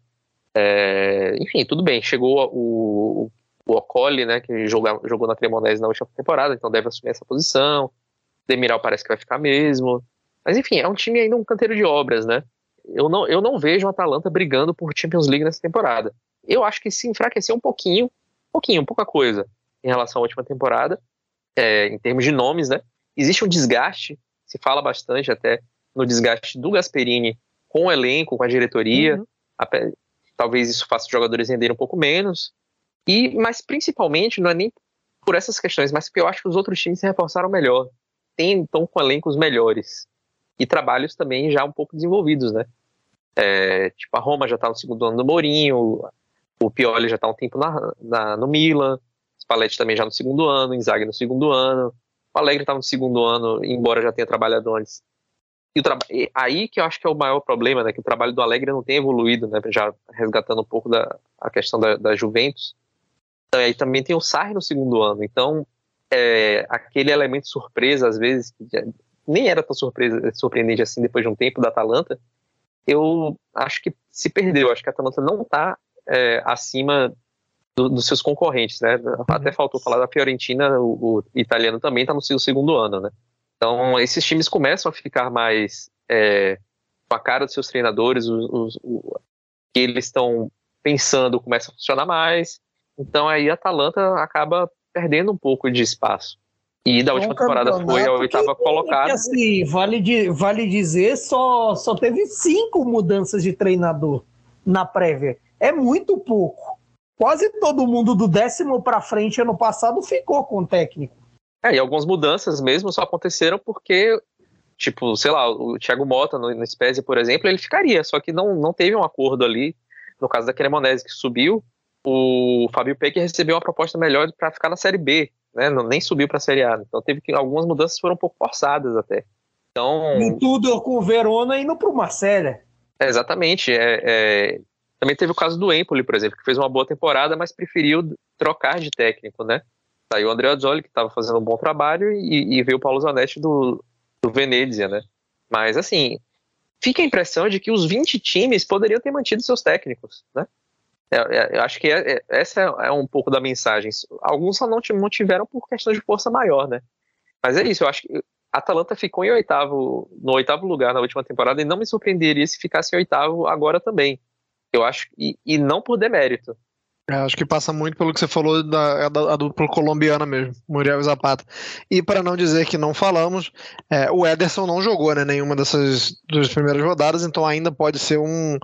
É, enfim, tudo bem. Chegou o, o Ocoli, né? Que jogou, jogou na Cremonese na última temporada, então deve assumir essa posição. Demiral parece que vai ficar mesmo. Mas enfim, é um time ainda um canteiro de obras, né? Eu não, eu não vejo o Atalanta brigando por Champions League nessa temporada. Eu acho que se enfraqueceu um pouquinho, um pouquinho, pouca coisa em relação à última temporada, é, em termos de nomes, né? Existe um desgaste, se fala bastante até no desgaste do Gasperini com o elenco, com a diretoria. Uhum. Talvez isso faça os jogadores renderem um pouco menos. E, mas principalmente, não é nem por essas questões, mas porque eu acho que os outros times se reforçaram melhor. Tem, estão com elencos melhores e trabalhos também já um pouco desenvolvidos, né? É, tipo, a Roma já está no segundo ano do Mourinho, o Pioli já está um tempo na, na, no Milan, Spalletti também já no segundo ano, Inzaghi no segundo ano, o Alegre estava no segundo ano, embora já tenha trabalhado antes. E, e aí que eu acho que é o maior problema, né? Que o trabalho do Alegre não tem evoluído, né? Já resgatando um pouco da a questão da, da Juventus. Então, aí também tem o Sarri no segundo ano. Então, é, aquele elemento surpresa, às vezes, que nem era tão surpresa, surpreendente assim depois de um tempo da Atalanta, eu acho que se perdeu. Acho que a Atalanta não está é, acima do, dos seus concorrentes, né? Uhum. Até faltou falar da Fiorentina, o, o italiano também está no seu segundo ano, né? Então, esses times começam a ficar mais é, com a cara dos seus treinadores, os, que eles estão pensando começa a funcionar mais. Então, aí a Atalanta acaba perdendo um pouco de espaço. E da última temporada foi a oitava que, colocada. Assim, vale, de, vale dizer, só, só teve cinco mudanças de treinador na prévia. É muito pouco. Quase todo mundo do décimo para frente ano passado ficou com o técnico. É, e algumas mudanças mesmo só aconteceram porque, tipo, sei lá, o Thiago Mota no, no Spezia, por exemplo, ele ficaria, só que não, não teve um acordo ali. No caso da Cremonese que subiu, o Fabio Peck recebeu uma proposta melhor para ficar na Série B né? Não, nem subiu para a Série A. Então teve que algumas mudanças foram um pouco forçadas até. Então e tudo com o Verona indo para o Marcelo. É, exatamente. É, é, também teve o caso do Empoli, por exemplo, que fez uma boa temporada, mas preferiu trocar de técnico, né? Saiu o André Azzoli, que estava fazendo um bom trabalho, e, e veio o Paulo Zanetti do, do Venezia, né? Mas, assim, fica a impressão de que os 20 times poderiam ter mantido seus técnicos, né? É, é, eu acho que é, é, essa é um pouco da mensagem. Alguns só não, tiveram por questão de força maior, né? Mas é isso, eu acho que a Atalanta ficou em oitavo, no oitavo lugar na última temporada e não me surpreenderia se ficasse em oitavo agora também. Eu acho, e, e não por demérito. É, acho que passa muito pelo que você falou da, da, dupla colombiana mesmo, Muriel e Zapata. E para não dizer que não falamos, é, o Ederson não jogou né, nenhuma dessas duas primeiras rodadas, então ainda pode ser um,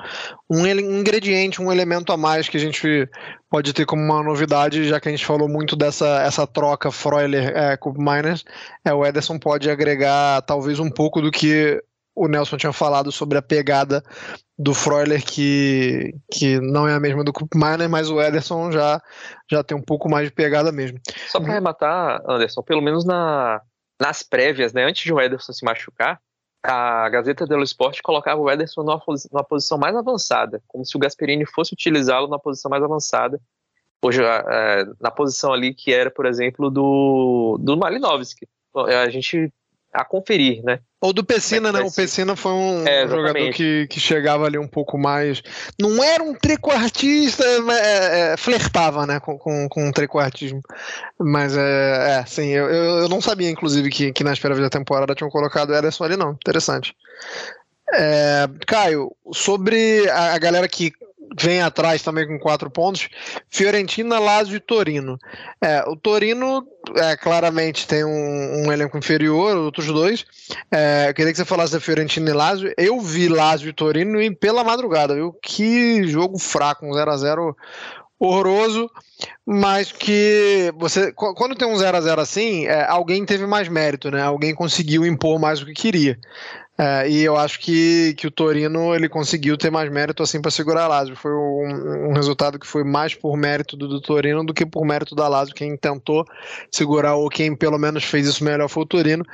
um ingrediente, um elemento a mais que a gente pode ter como uma novidade, já que a gente falou muito dessa essa troca Freuler é, Miners, é, o Ederson pode agregar talvez um pouco do que o Nelson tinha falado sobre a pegada do Freuler, que, que não é a mesma do Miner, mas o Ederson já, já tem um pouco mais de pegada mesmo. Só para arrematar, Anderson, pelo menos na, nas prévias, né, antes de o Ederson se machucar, a Gazeta dello Sport colocava o Ederson numa, numa posição mais avançada, como se o Gasperini fosse utilizá-lo na posição mais avançada. Hoje, é, na posição ali que era, por exemplo, do, do Malinovski. A gente a conferir, né? Ou do Pessina, né? O Pessina foi um é, jogador que, que chegava ali um pouco mais. Não era um trequartista, é, é, flertava, né? Com, com, com um trequartismo. Mas é, é sim, eu, eu não sabia, inclusive, que, que nas prévias da temporada tinham colocado o Ederson ali, não. Interessante. É, Caio, sobre a, a galera que vem atrás também com quatro pontos. Fiorentina, Lazio e Torino. É, o Torino é, claramente tem um, um, elenco inferior, outros dois. É, eu queria que você falasse da Fiorentina e Lazio. Eu vi Lazio e Torino e pela madrugada, viu? Que jogo fraco, um 0 a 0 horroroso, mas que você quando tem um 0 a 0 assim, é, alguém teve mais mérito, né? Alguém conseguiu impor mais o que queria. É, e eu acho que, que o Torino ele conseguiu ter mais mérito assim para segurar a Lazio. Foi um, um, resultado que foi mais por mérito do, do, Torino do que por mérito da Lazio. Quem tentou segurar ou quem pelo menos fez isso melhor foi o Torino.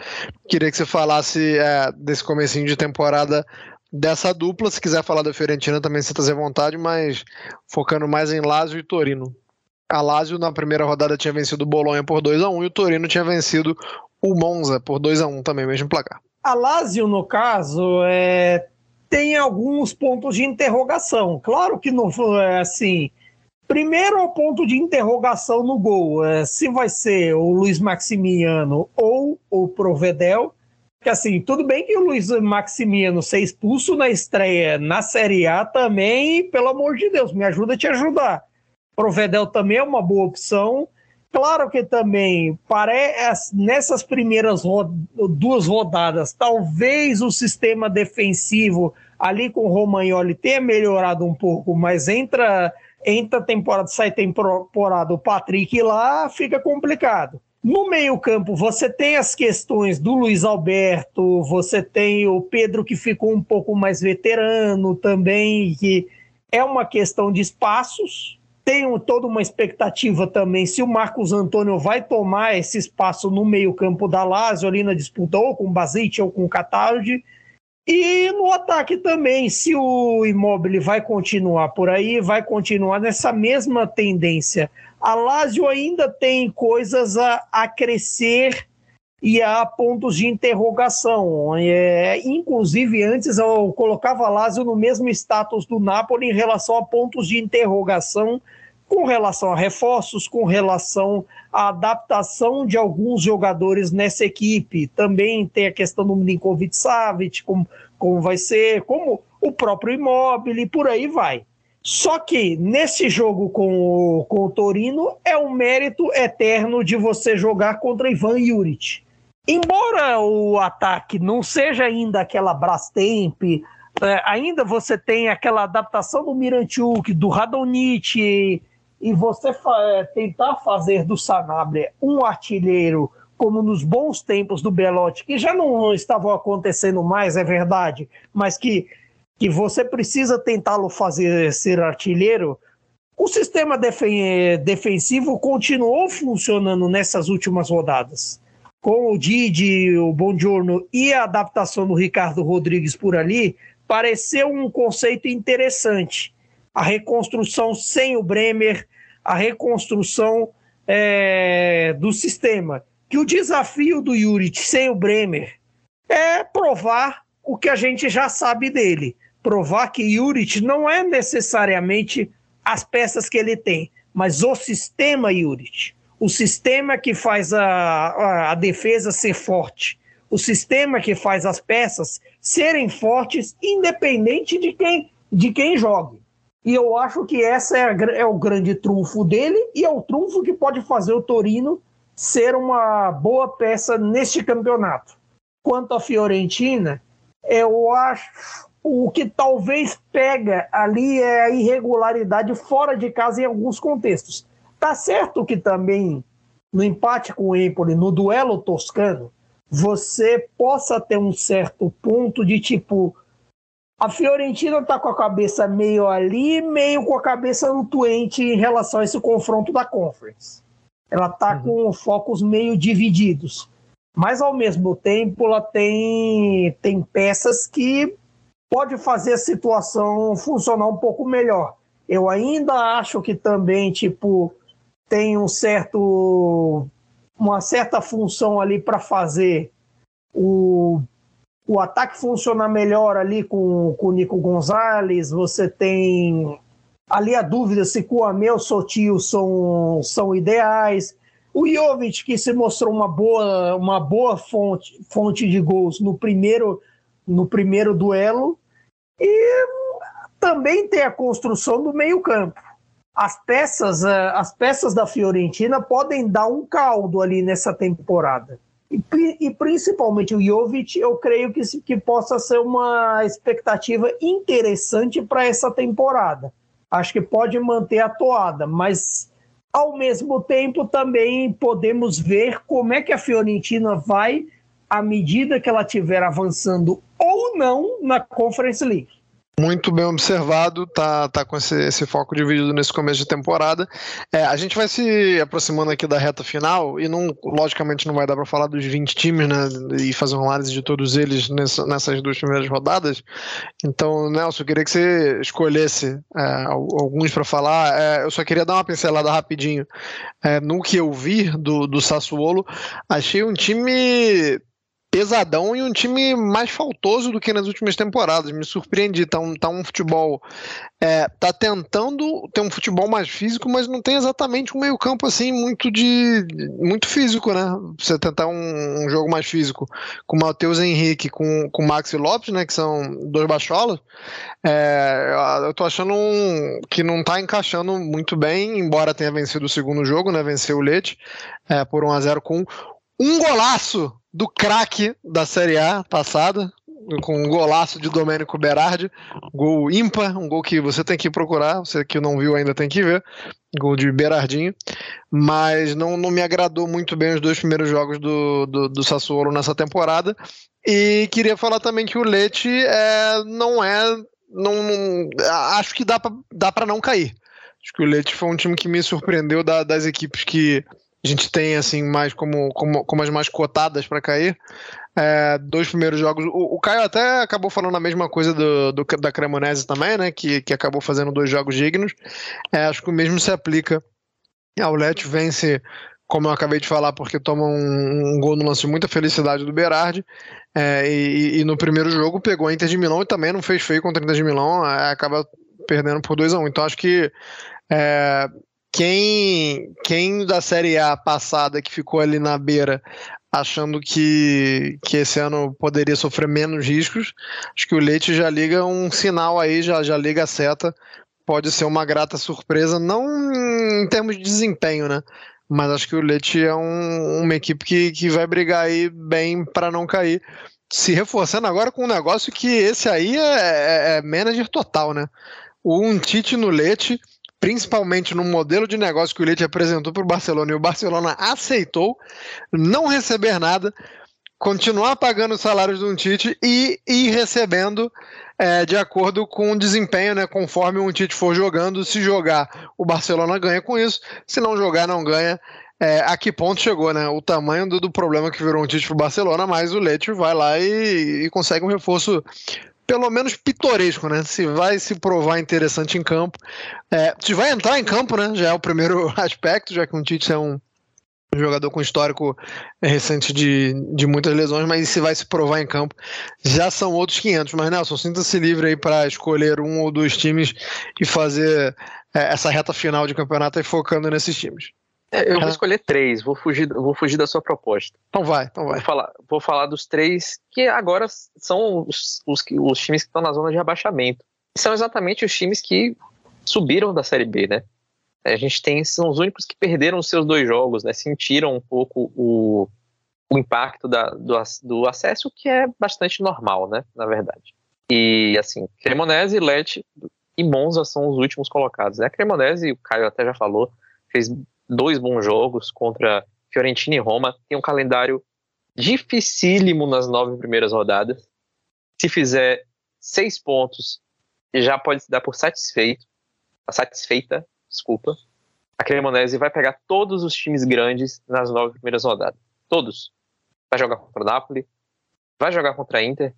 Queria que você falasse é, desse comecinho de temporada dessa dupla. Se quiser falar da Fiorentina também se à vontade, mas focando mais em Lazio e Torino. A Lazio na primeira rodada tinha vencido o Bolonha por 2 a 1 e o Torino tinha vencido o Monza por 2 a 1 também, mesmo placar. A Lazio, no caso, é, tem alguns pontos de interrogação. Claro que não foi assim. Primeiro é o ponto de interrogação no gol. É, se vai ser o Luiz Maximiano ou o Provedel. Que assim, tudo bem que o Luiz Maximiano ser expulso na estreia na Série A também, pelo amor de Deus, me ajuda a te ajudar. Provedel também é uma boa opção. Claro que também, parece, nessas primeiras duas rodadas, talvez o sistema defensivo ali com o Romagnoli tenha melhorado um pouco, mas entra, entra temporada, sai temporada, o Patrick lá, fica complicado. No meio-campo, você tem as questões do Luiz Alberto, você tem o Pedro que ficou um pouco mais veterano também, que é uma questão de espaços, tenho toda uma expectativa também se o Marcos Antônio vai tomar esse espaço no meio-campo da Lazio, ali na disputa, ou com o Basite ou com o Cataldi. E no ataque também, se o Immobile vai continuar por aí, vai continuar nessa mesma tendência. A Lazio ainda tem coisas a, a crescer e há pontos de interrogação. É, inclusive, antes eu colocava Lazio no mesmo status do Napoli em relação a pontos de interrogação com relação a reforços, com relação à adaptação de alguns jogadores nessa equipe. Também tem a questão do Milinkovic Savic, como, como vai ser, como o próprio Imóvel e por aí vai. Só que nesse jogo com o, com o Torino é um mérito eterno de você jogar contra Ivan Juric. Embora o ataque não seja ainda aquela Brastemp, é, ainda você tem aquela adaptação do Miranchuk, do Radonich, e você fa é, tentar fazer do Sanabria um artilheiro como nos bons tempos do Belotti, que já não estavam acontecendo mais, é verdade, mas que, que você precisa tentá-lo fazer ser artilheiro, o sistema defensivo continuou funcionando nessas últimas rodadas. Com o Didi, o Bongiorno e a adaptação do Ricardo Rodrigues por ali, pareceu um conceito interessante. A reconstrução sem o Bremer, a reconstrução é, do sistema. Que o desafio do Juric sem o Bremer é provar o que a gente já sabe dele. Provar que Juric não é necessariamente as peças que ele tem, mas o sistema Juric. O sistema que faz a, a, a defesa ser forte. O sistema que faz as peças serem fortes, independente de quem, de quem jogue. E eu acho que essa é, é, o grande trunfo dele e é o trunfo que pode fazer o Torino ser uma boa peça neste campeonato. Quanto à Fiorentina, eu acho o que talvez pega ali é a irregularidade fora de casa em alguns contextos. Tá certo que também no empate com o Empoli, no duelo toscano, você possa ter um certo ponto de tipo a Fiorentina está com a cabeça meio ali, meio com a cabeça no Twente em relação a esse confronto da Conference. Ela está uhum. com focos meio divididos. Mas, ao mesmo tempo, ela tem, tem peças que pode fazer a situação funcionar um pouco melhor. Eu ainda acho que também, tipo, tem um certo uma certa função ali para fazer o o ataque funciona melhor ali com, com o Nico Gonzalez, você tem ali a dúvida se Kuame ou Sotil são, são ideais. O Jovic, que se mostrou uma boa, uma boa fonte, fonte de gols no primeiro, no primeiro duelo. E também tem a construção do meio-campo. As peças, eh, as peças da Fiorentina podem dar um caldo ali nessa temporada. E, e principalmente o Jovic, eu creio que, que possa ser uma expectativa interessante para essa temporada. Acho que pode manter a toada, mas ao mesmo tempo, também podemos ver como é que a Fiorentina vai à medida que ela estiver avançando ou não na Conference League. Muito bem observado, tá, tá com esse, esse foco dividido nesse começo de temporada. É, a gente vai se aproximando aqui da reta final e não, logicamente não vai dar para falar dos 20 times, né, e fazer uma análise de todos eles nessa, nessas duas primeiras rodadas. Então, Nelson, eu queria que você escolhesse é, alguns para falar. É, eu só queria dar uma pincelada rapidinho é, no que eu vi do, do Sassuolo. Achei um time pesadão e um time mais faltoso do que nas últimas temporadas. Me surpreendi. Tá um, tá um futebol. É, tá tentando ter um futebol mais físico, mas não tem exatamente um meio-campo assim muito de. muito físico, né? Você tentar um, um jogo mais físico com o Matheus Henrique, com o Maxi Lopes, né? Que são dois baixolas. É, eu tô achando um, que não tá encaixando muito bem, embora tenha vencido o segundo jogo, né? Venceu o Leite é, por 1 a 0 com um golaço do craque da Série A passada, com um golaço de Domênico Berardi, gol ímpar, um gol que você tem que procurar, você que não viu ainda tem que ver, gol de Berardinho, mas não, não me agradou muito bem os dois primeiros jogos do, do, do Sassuolo nessa temporada, e queria falar também que o Leite é, não é, não, não acho que dá para dá não cair, acho que o Leite foi um time que me surpreendeu da, das equipes que a gente tem assim mais como, como, como as mais cotadas para cair. É, dois primeiros jogos. O, o, Caio até acabou falando a mesma coisa do, do da Cremonese também, né? Que, que acabou fazendo dois jogos dignos. É, acho que o mesmo se aplica ao Let vence, como eu acabei de falar, porque toma um, um gol no lance de muita felicidade do Berardi. É, e, e, no primeiro jogo pegou a Inter de Milão e também não fez feio contra a Inter de Milão, é, acaba perdendo por 2 a 1 um. Então acho que é, quem, quem da Série A passada que ficou ali na beira achando que, que esse ano poderia sofrer menos riscos, acho que o Leite já liga um sinal aí, já, já liga a seta. Pode ser uma grata surpresa, não em termos de desempenho, né? Mas acho que o Leite é um, uma equipe que, que vai brigar aí bem para não cair. Se reforçando agora com um negócio que esse aí é, é, é manager total, né? Um Tite no Leite principalmente no modelo de negócio que o Leite apresentou para o Barcelona e o Barcelona aceitou não receber nada, continuar pagando os salários do Tite e ir recebendo é, de acordo com o desempenho, né, conforme o Tite for jogando. Se jogar, o Barcelona ganha com isso, se não jogar, não ganha. É, a que ponto chegou, né? O tamanho do, do problema que virou um Tite para o Barcelona, mas o Leite vai lá e, e consegue um reforço pelo menos pitoresco, né? Se vai se provar interessante em campo. É, se vai entrar em campo, né? Já é o primeiro aspecto, já que o Tite é um jogador com histórico recente de, de muitas lesões, mas se vai se provar em campo, já são outros 500. Mas Nelson, sinta-se livre aí para escolher um ou dois times e fazer é, essa reta final de campeonato e focando nesses times. É, eu vou escolher três, vou fugir, vou fugir da sua proposta. Então vai, então vai. Vou falar, vou falar dos três que agora são os, os, os times que estão na zona de abaixamento. São exatamente os times que subiram da Série B, né? A gente tem, são os únicos que perderam os seus dois jogos, né? Sentiram um pouco o, o impacto da, do, do acesso, que é bastante normal, né? Na verdade. E, assim, Cremonese, Lecce e Monza são os últimos colocados, né? A Cremonese, o Caio até já falou, fez dois bons jogos contra Fiorentina e Roma. Tem um calendário dificílimo nas nove primeiras rodadas. Se fizer seis pontos, já pode se dar por satisfeito, satisfeita, desculpa. A Cremonese vai pegar todos os times grandes nas nove primeiras rodadas. Todos. Vai jogar contra o Napoli, vai jogar contra a Inter,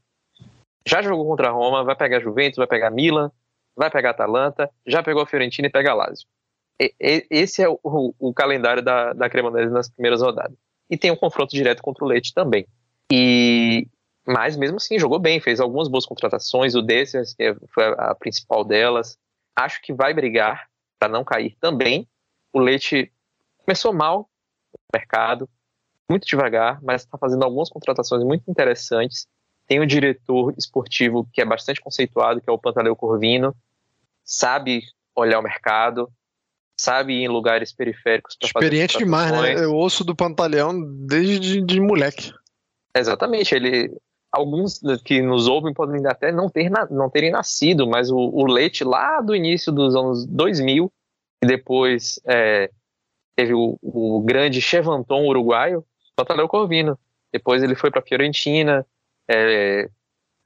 já jogou contra a Roma, vai pegar Juventus, vai pegar Milan, vai pegar Atalanta, já pegou a Fiorentina e pega a Lazio esse é o, o, calendário da, da Cremonese nas primeiras rodadas. E tem um confronto direto contra o Leite também. E mas mesmo assim jogou bem, fez algumas boas contratações, o Dessers, que foi a principal delas. Acho que vai brigar para não cair também. O Leite começou mal no mercado, muito devagar, mas está fazendo algumas contratações muito interessantes. Tem um diretor esportivo que é bastante conceituado, que é o Pantaleu Corvino, sabe olhar o mercado, sabe ir em lugares periféricos. Experiente demais, né? Eu ouço do Pantaleão desde de, de moleque. Exatamente, ele alguns que nos ouvem podem até não, ter, não terem nascido, mas o, o Leite lá do início dos anos 2000, e depois é, teve o, o, grande Chevanton uruguaio, Pantaleu Corvino. Depois ele foi para a Fiorentina, é,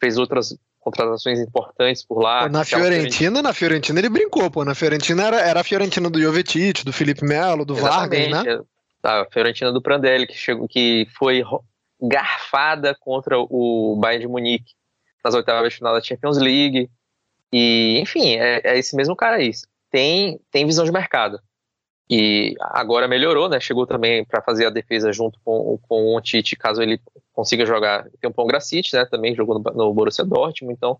fez outras contratações importantes por lá. Na Fiorentina, na Fiorentina ele brincou, pô. Na Fiorentina era, era a Fiorentina do Jovetic, do Felipe Melo, do Exatamente, Vargas, né? A Fiorentina do Prandelli, que, chegou, que foi garfada contra o Bayern de Munique nas oitavas de final da Champions League. E, enfim, é, é esse mesmo cara aí. Tem, tem visão de mercado. E agora melhorou, né? Chegou também para fazer a defesa junto com, com o Tite, caso ele consiga jogar. Tem Pão Gracite, né? Também jogou no, no Borussia Dortmund. Então, o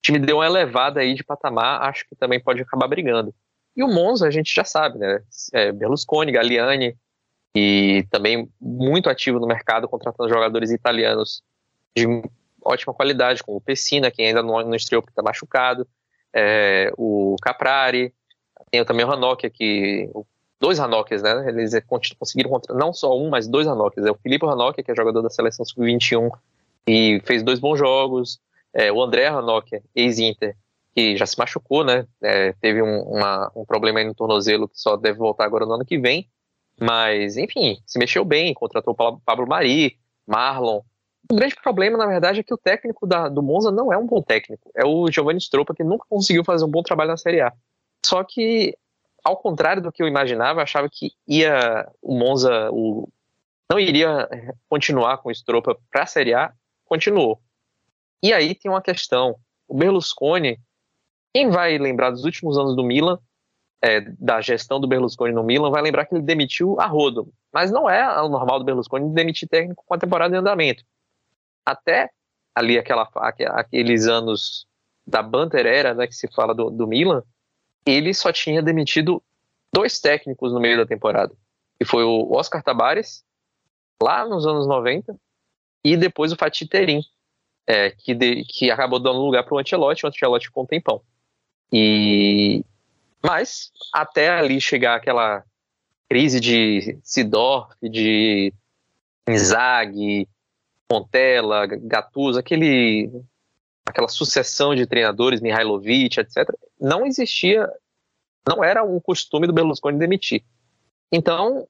time deu uma elevada aí de patamar. Acho que também pode acabar brigando. E o Monza, a gente já sabe, né? É Berlusconi, Galliani, e também muito ativo no mercado, contratando jogadores italianos de ótima qualidade, como o Pessina, que ainda não, não estreou porque está machucado, é, o Caprari, tem também o Ranocchia, que dois Ranocchias, né? Eles conseguiram não só um, mas dois Ranocchias. É o Felipe Ranocchia, que é jogador da seleção sub-21 e fez dois bons jogos. É, o André Ranocchia, ex-Inter, que já se machucou, né? É, teve um, uma, um problema aí no tornozelo que só deve voltar agora no ano que vem. Mas, enfim, se mexeu bem, contratou o Pablo Mari, Marlon. O grande problema, na verdade, é que o técnico da, do Monza não é um bom técnico. É o Giovanni Stroppa, que nunca conseguiu fazer um bom trabalho na Série A. Só que, ao contrário do que eu imaginava, eu achava que ia o Monza o, não iria continuar com o para a Série A, continuou. E aí tem uma questão. O Berlusconi, quem vai lembrar dos últimos anos do Milan, é, da gestão do Berlusconi no Milan vai lembrar que ele demitiu a rodo. Mas não é o normal do Berlusconi demitir técnico com a temporada em andamento. Até ali aquela, aqueles anos da Banter era, né, que se fala do, do Milan, ele só tinha demitido dois técnicos no meio da temporada. Que foi o Oscar Tabares, lá nos anos 90, e depois o Fatih Terim, é, que, de, que acabou dando lugar para o Ancelotti, o Ancelotti ficou um tempão. E, mas até ali chegar aquela crise de Sidorf, de Inzaghi, Montella, Gattuso, aquele, aquela sucessão de treinadores, Mihailovic, etc., não existia, não era um costume do Berlusconi demitir. Então,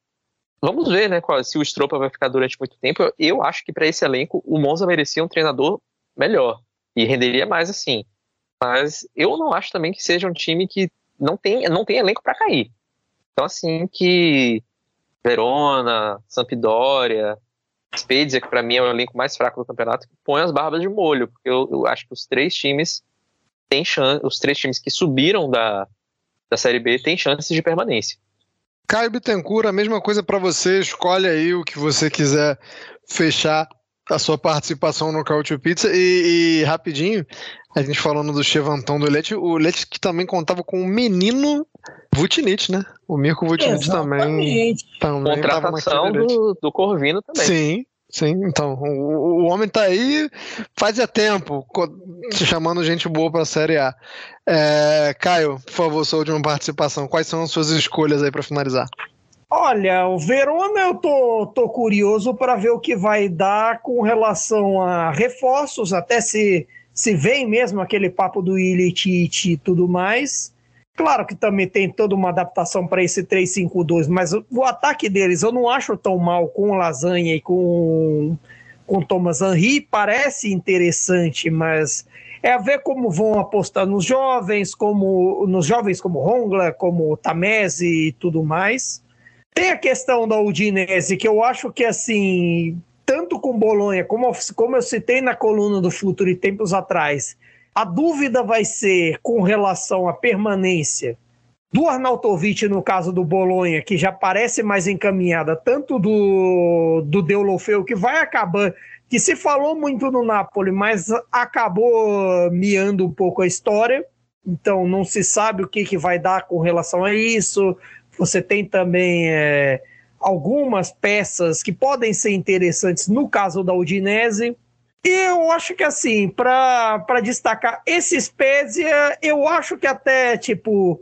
vamos ver né, se o Stropa vai ficar durante muito tempo. Eu, eu acho que para esse elenco o Monza merecia um treinador melhor e renderia mais assim. Mas eu não acho também que seja um time que não tem, não tem elenco para cair. Então, assim, que Verona, Sampdoria, Spezia, que para mim é o elenco mais fraco do campeonato, põe as barbas de molho, porque eu, eu acho que os três times têm chance, os três times que subiram da, da Série B têm chances de permanência. Caio Bittencourt, a mesma coisa para você, escolhe aí o que você quiser fechar a sua participação no Cautio Pizza e, e, rapidinho, a gente falando do Chevantão do Leite, o Leite que também contava com o menino Vutinich, né? O Mirko Vutinich também. também Contratação do, do Corvino também. Sim, sim. Então, o, o homem tá aí fazia tempo chamando gente boa pra Série A. É, Caio, por favor, sua última participação. Quais são as suas escolhas aí para finalizar? Olha, o Verona eu tô, tô curioso para ver o que vai dar com relação a reforços, até se, se vem mesmo aquele papo do Illich e tudo mais. Claro que também tem toda uma adaptação para esse 3-5-2, mas o, ataque deles eu não acho tão mal com Lasanha e com com Thomas Henry, parece interessante, mas é a ver como vão apostar nos jovens, como nos jovens como Rongla, como Tamese e tudo mais. Tem a questão da Udinese, que eu acho que, assim, tanto com Bolonha, como, como eu citei na coluna do Futuro e tempos atrás, a dúvida vai ser com relação à permanência do Arnautovic no caso do Bolonha, que já parece mais encaminhada, tanto do, do Deulofeu, que vai acabar que se falou muito no Napoli, mas acabou miando um pouco a história. Então não se sabe o que, que vai dar com relação a isso. Você tem também é, algumas peças que podem ser interessantes no caso da Udinese. E eu acho que assim, para destacar esse Spezia, eu acho que até tipo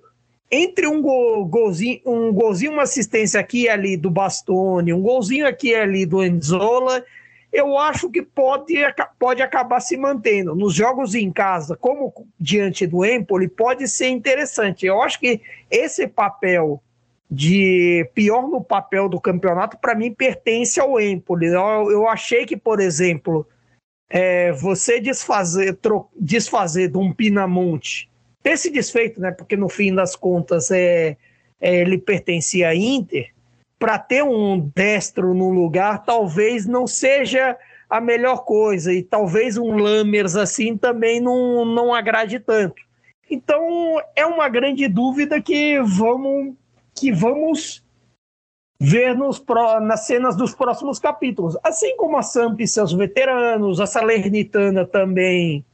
entre um gol, golzinho, um golzinho, uma assistência aqui e ali do Bastoni, um golzinho aqui e ali do Enzola, eu acho que pode, pode acabar se mantendo. Nos jogos em casa, como diante do Empoli, pode ser interessante. Eu acho que esse papel de pior no papel do campeonato, para mim, pertence ao Empoli. Eu, eu achei que, por exemplo, é, você desfazer, tro, desfazer de um Pinamonte, ter se desfeito, né? Porque no fim das contas é, é ele pertencia à Inter para ter um destro no lugar, talvez não seja a melhor coisa. E talvez um Lammers assim também não, não agrade tanto. Então é uma grande dúvida que vamos, que vamos ver nos, nas cenas dos próximos capítulos. Assim como a Samp e seus veteranos, a Salernitana também,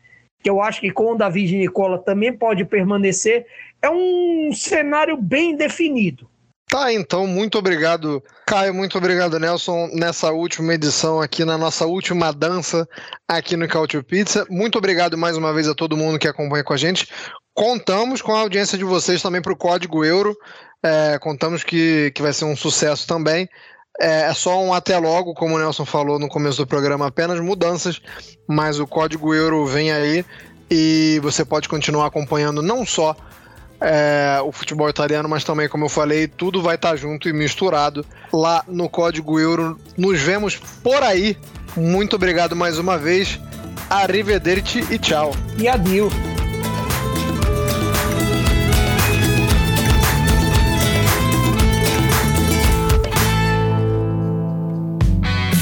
que eu acho que com o David Nicola também pode permanecer, é um cenário bem definido. Tá, então, muito obrigado, Caio, muito obrigado, Nelson, nessa última edição aqui, na nossa última dança aqui no Cautio Pizza. Muito obrigado mais uma vez a todo mundo que acompanha com a gente. Contamos com a audiência de vocês também para o Código Euro. É, contamos que, que vai ser um sucesso também. É, é só um até logo, como o Nelson falou no começo do programa, apenas mudanças, mas o Código Euro vem aí e você pode continuar acompanhando não só é, o futebol italiano, mas também, como eu falei, tudo vai estar junto e misturado lá no Código Euro. Nos vemos por aí. Muito obrigado mais uma vez. Arrivederci e tchau. E adeus.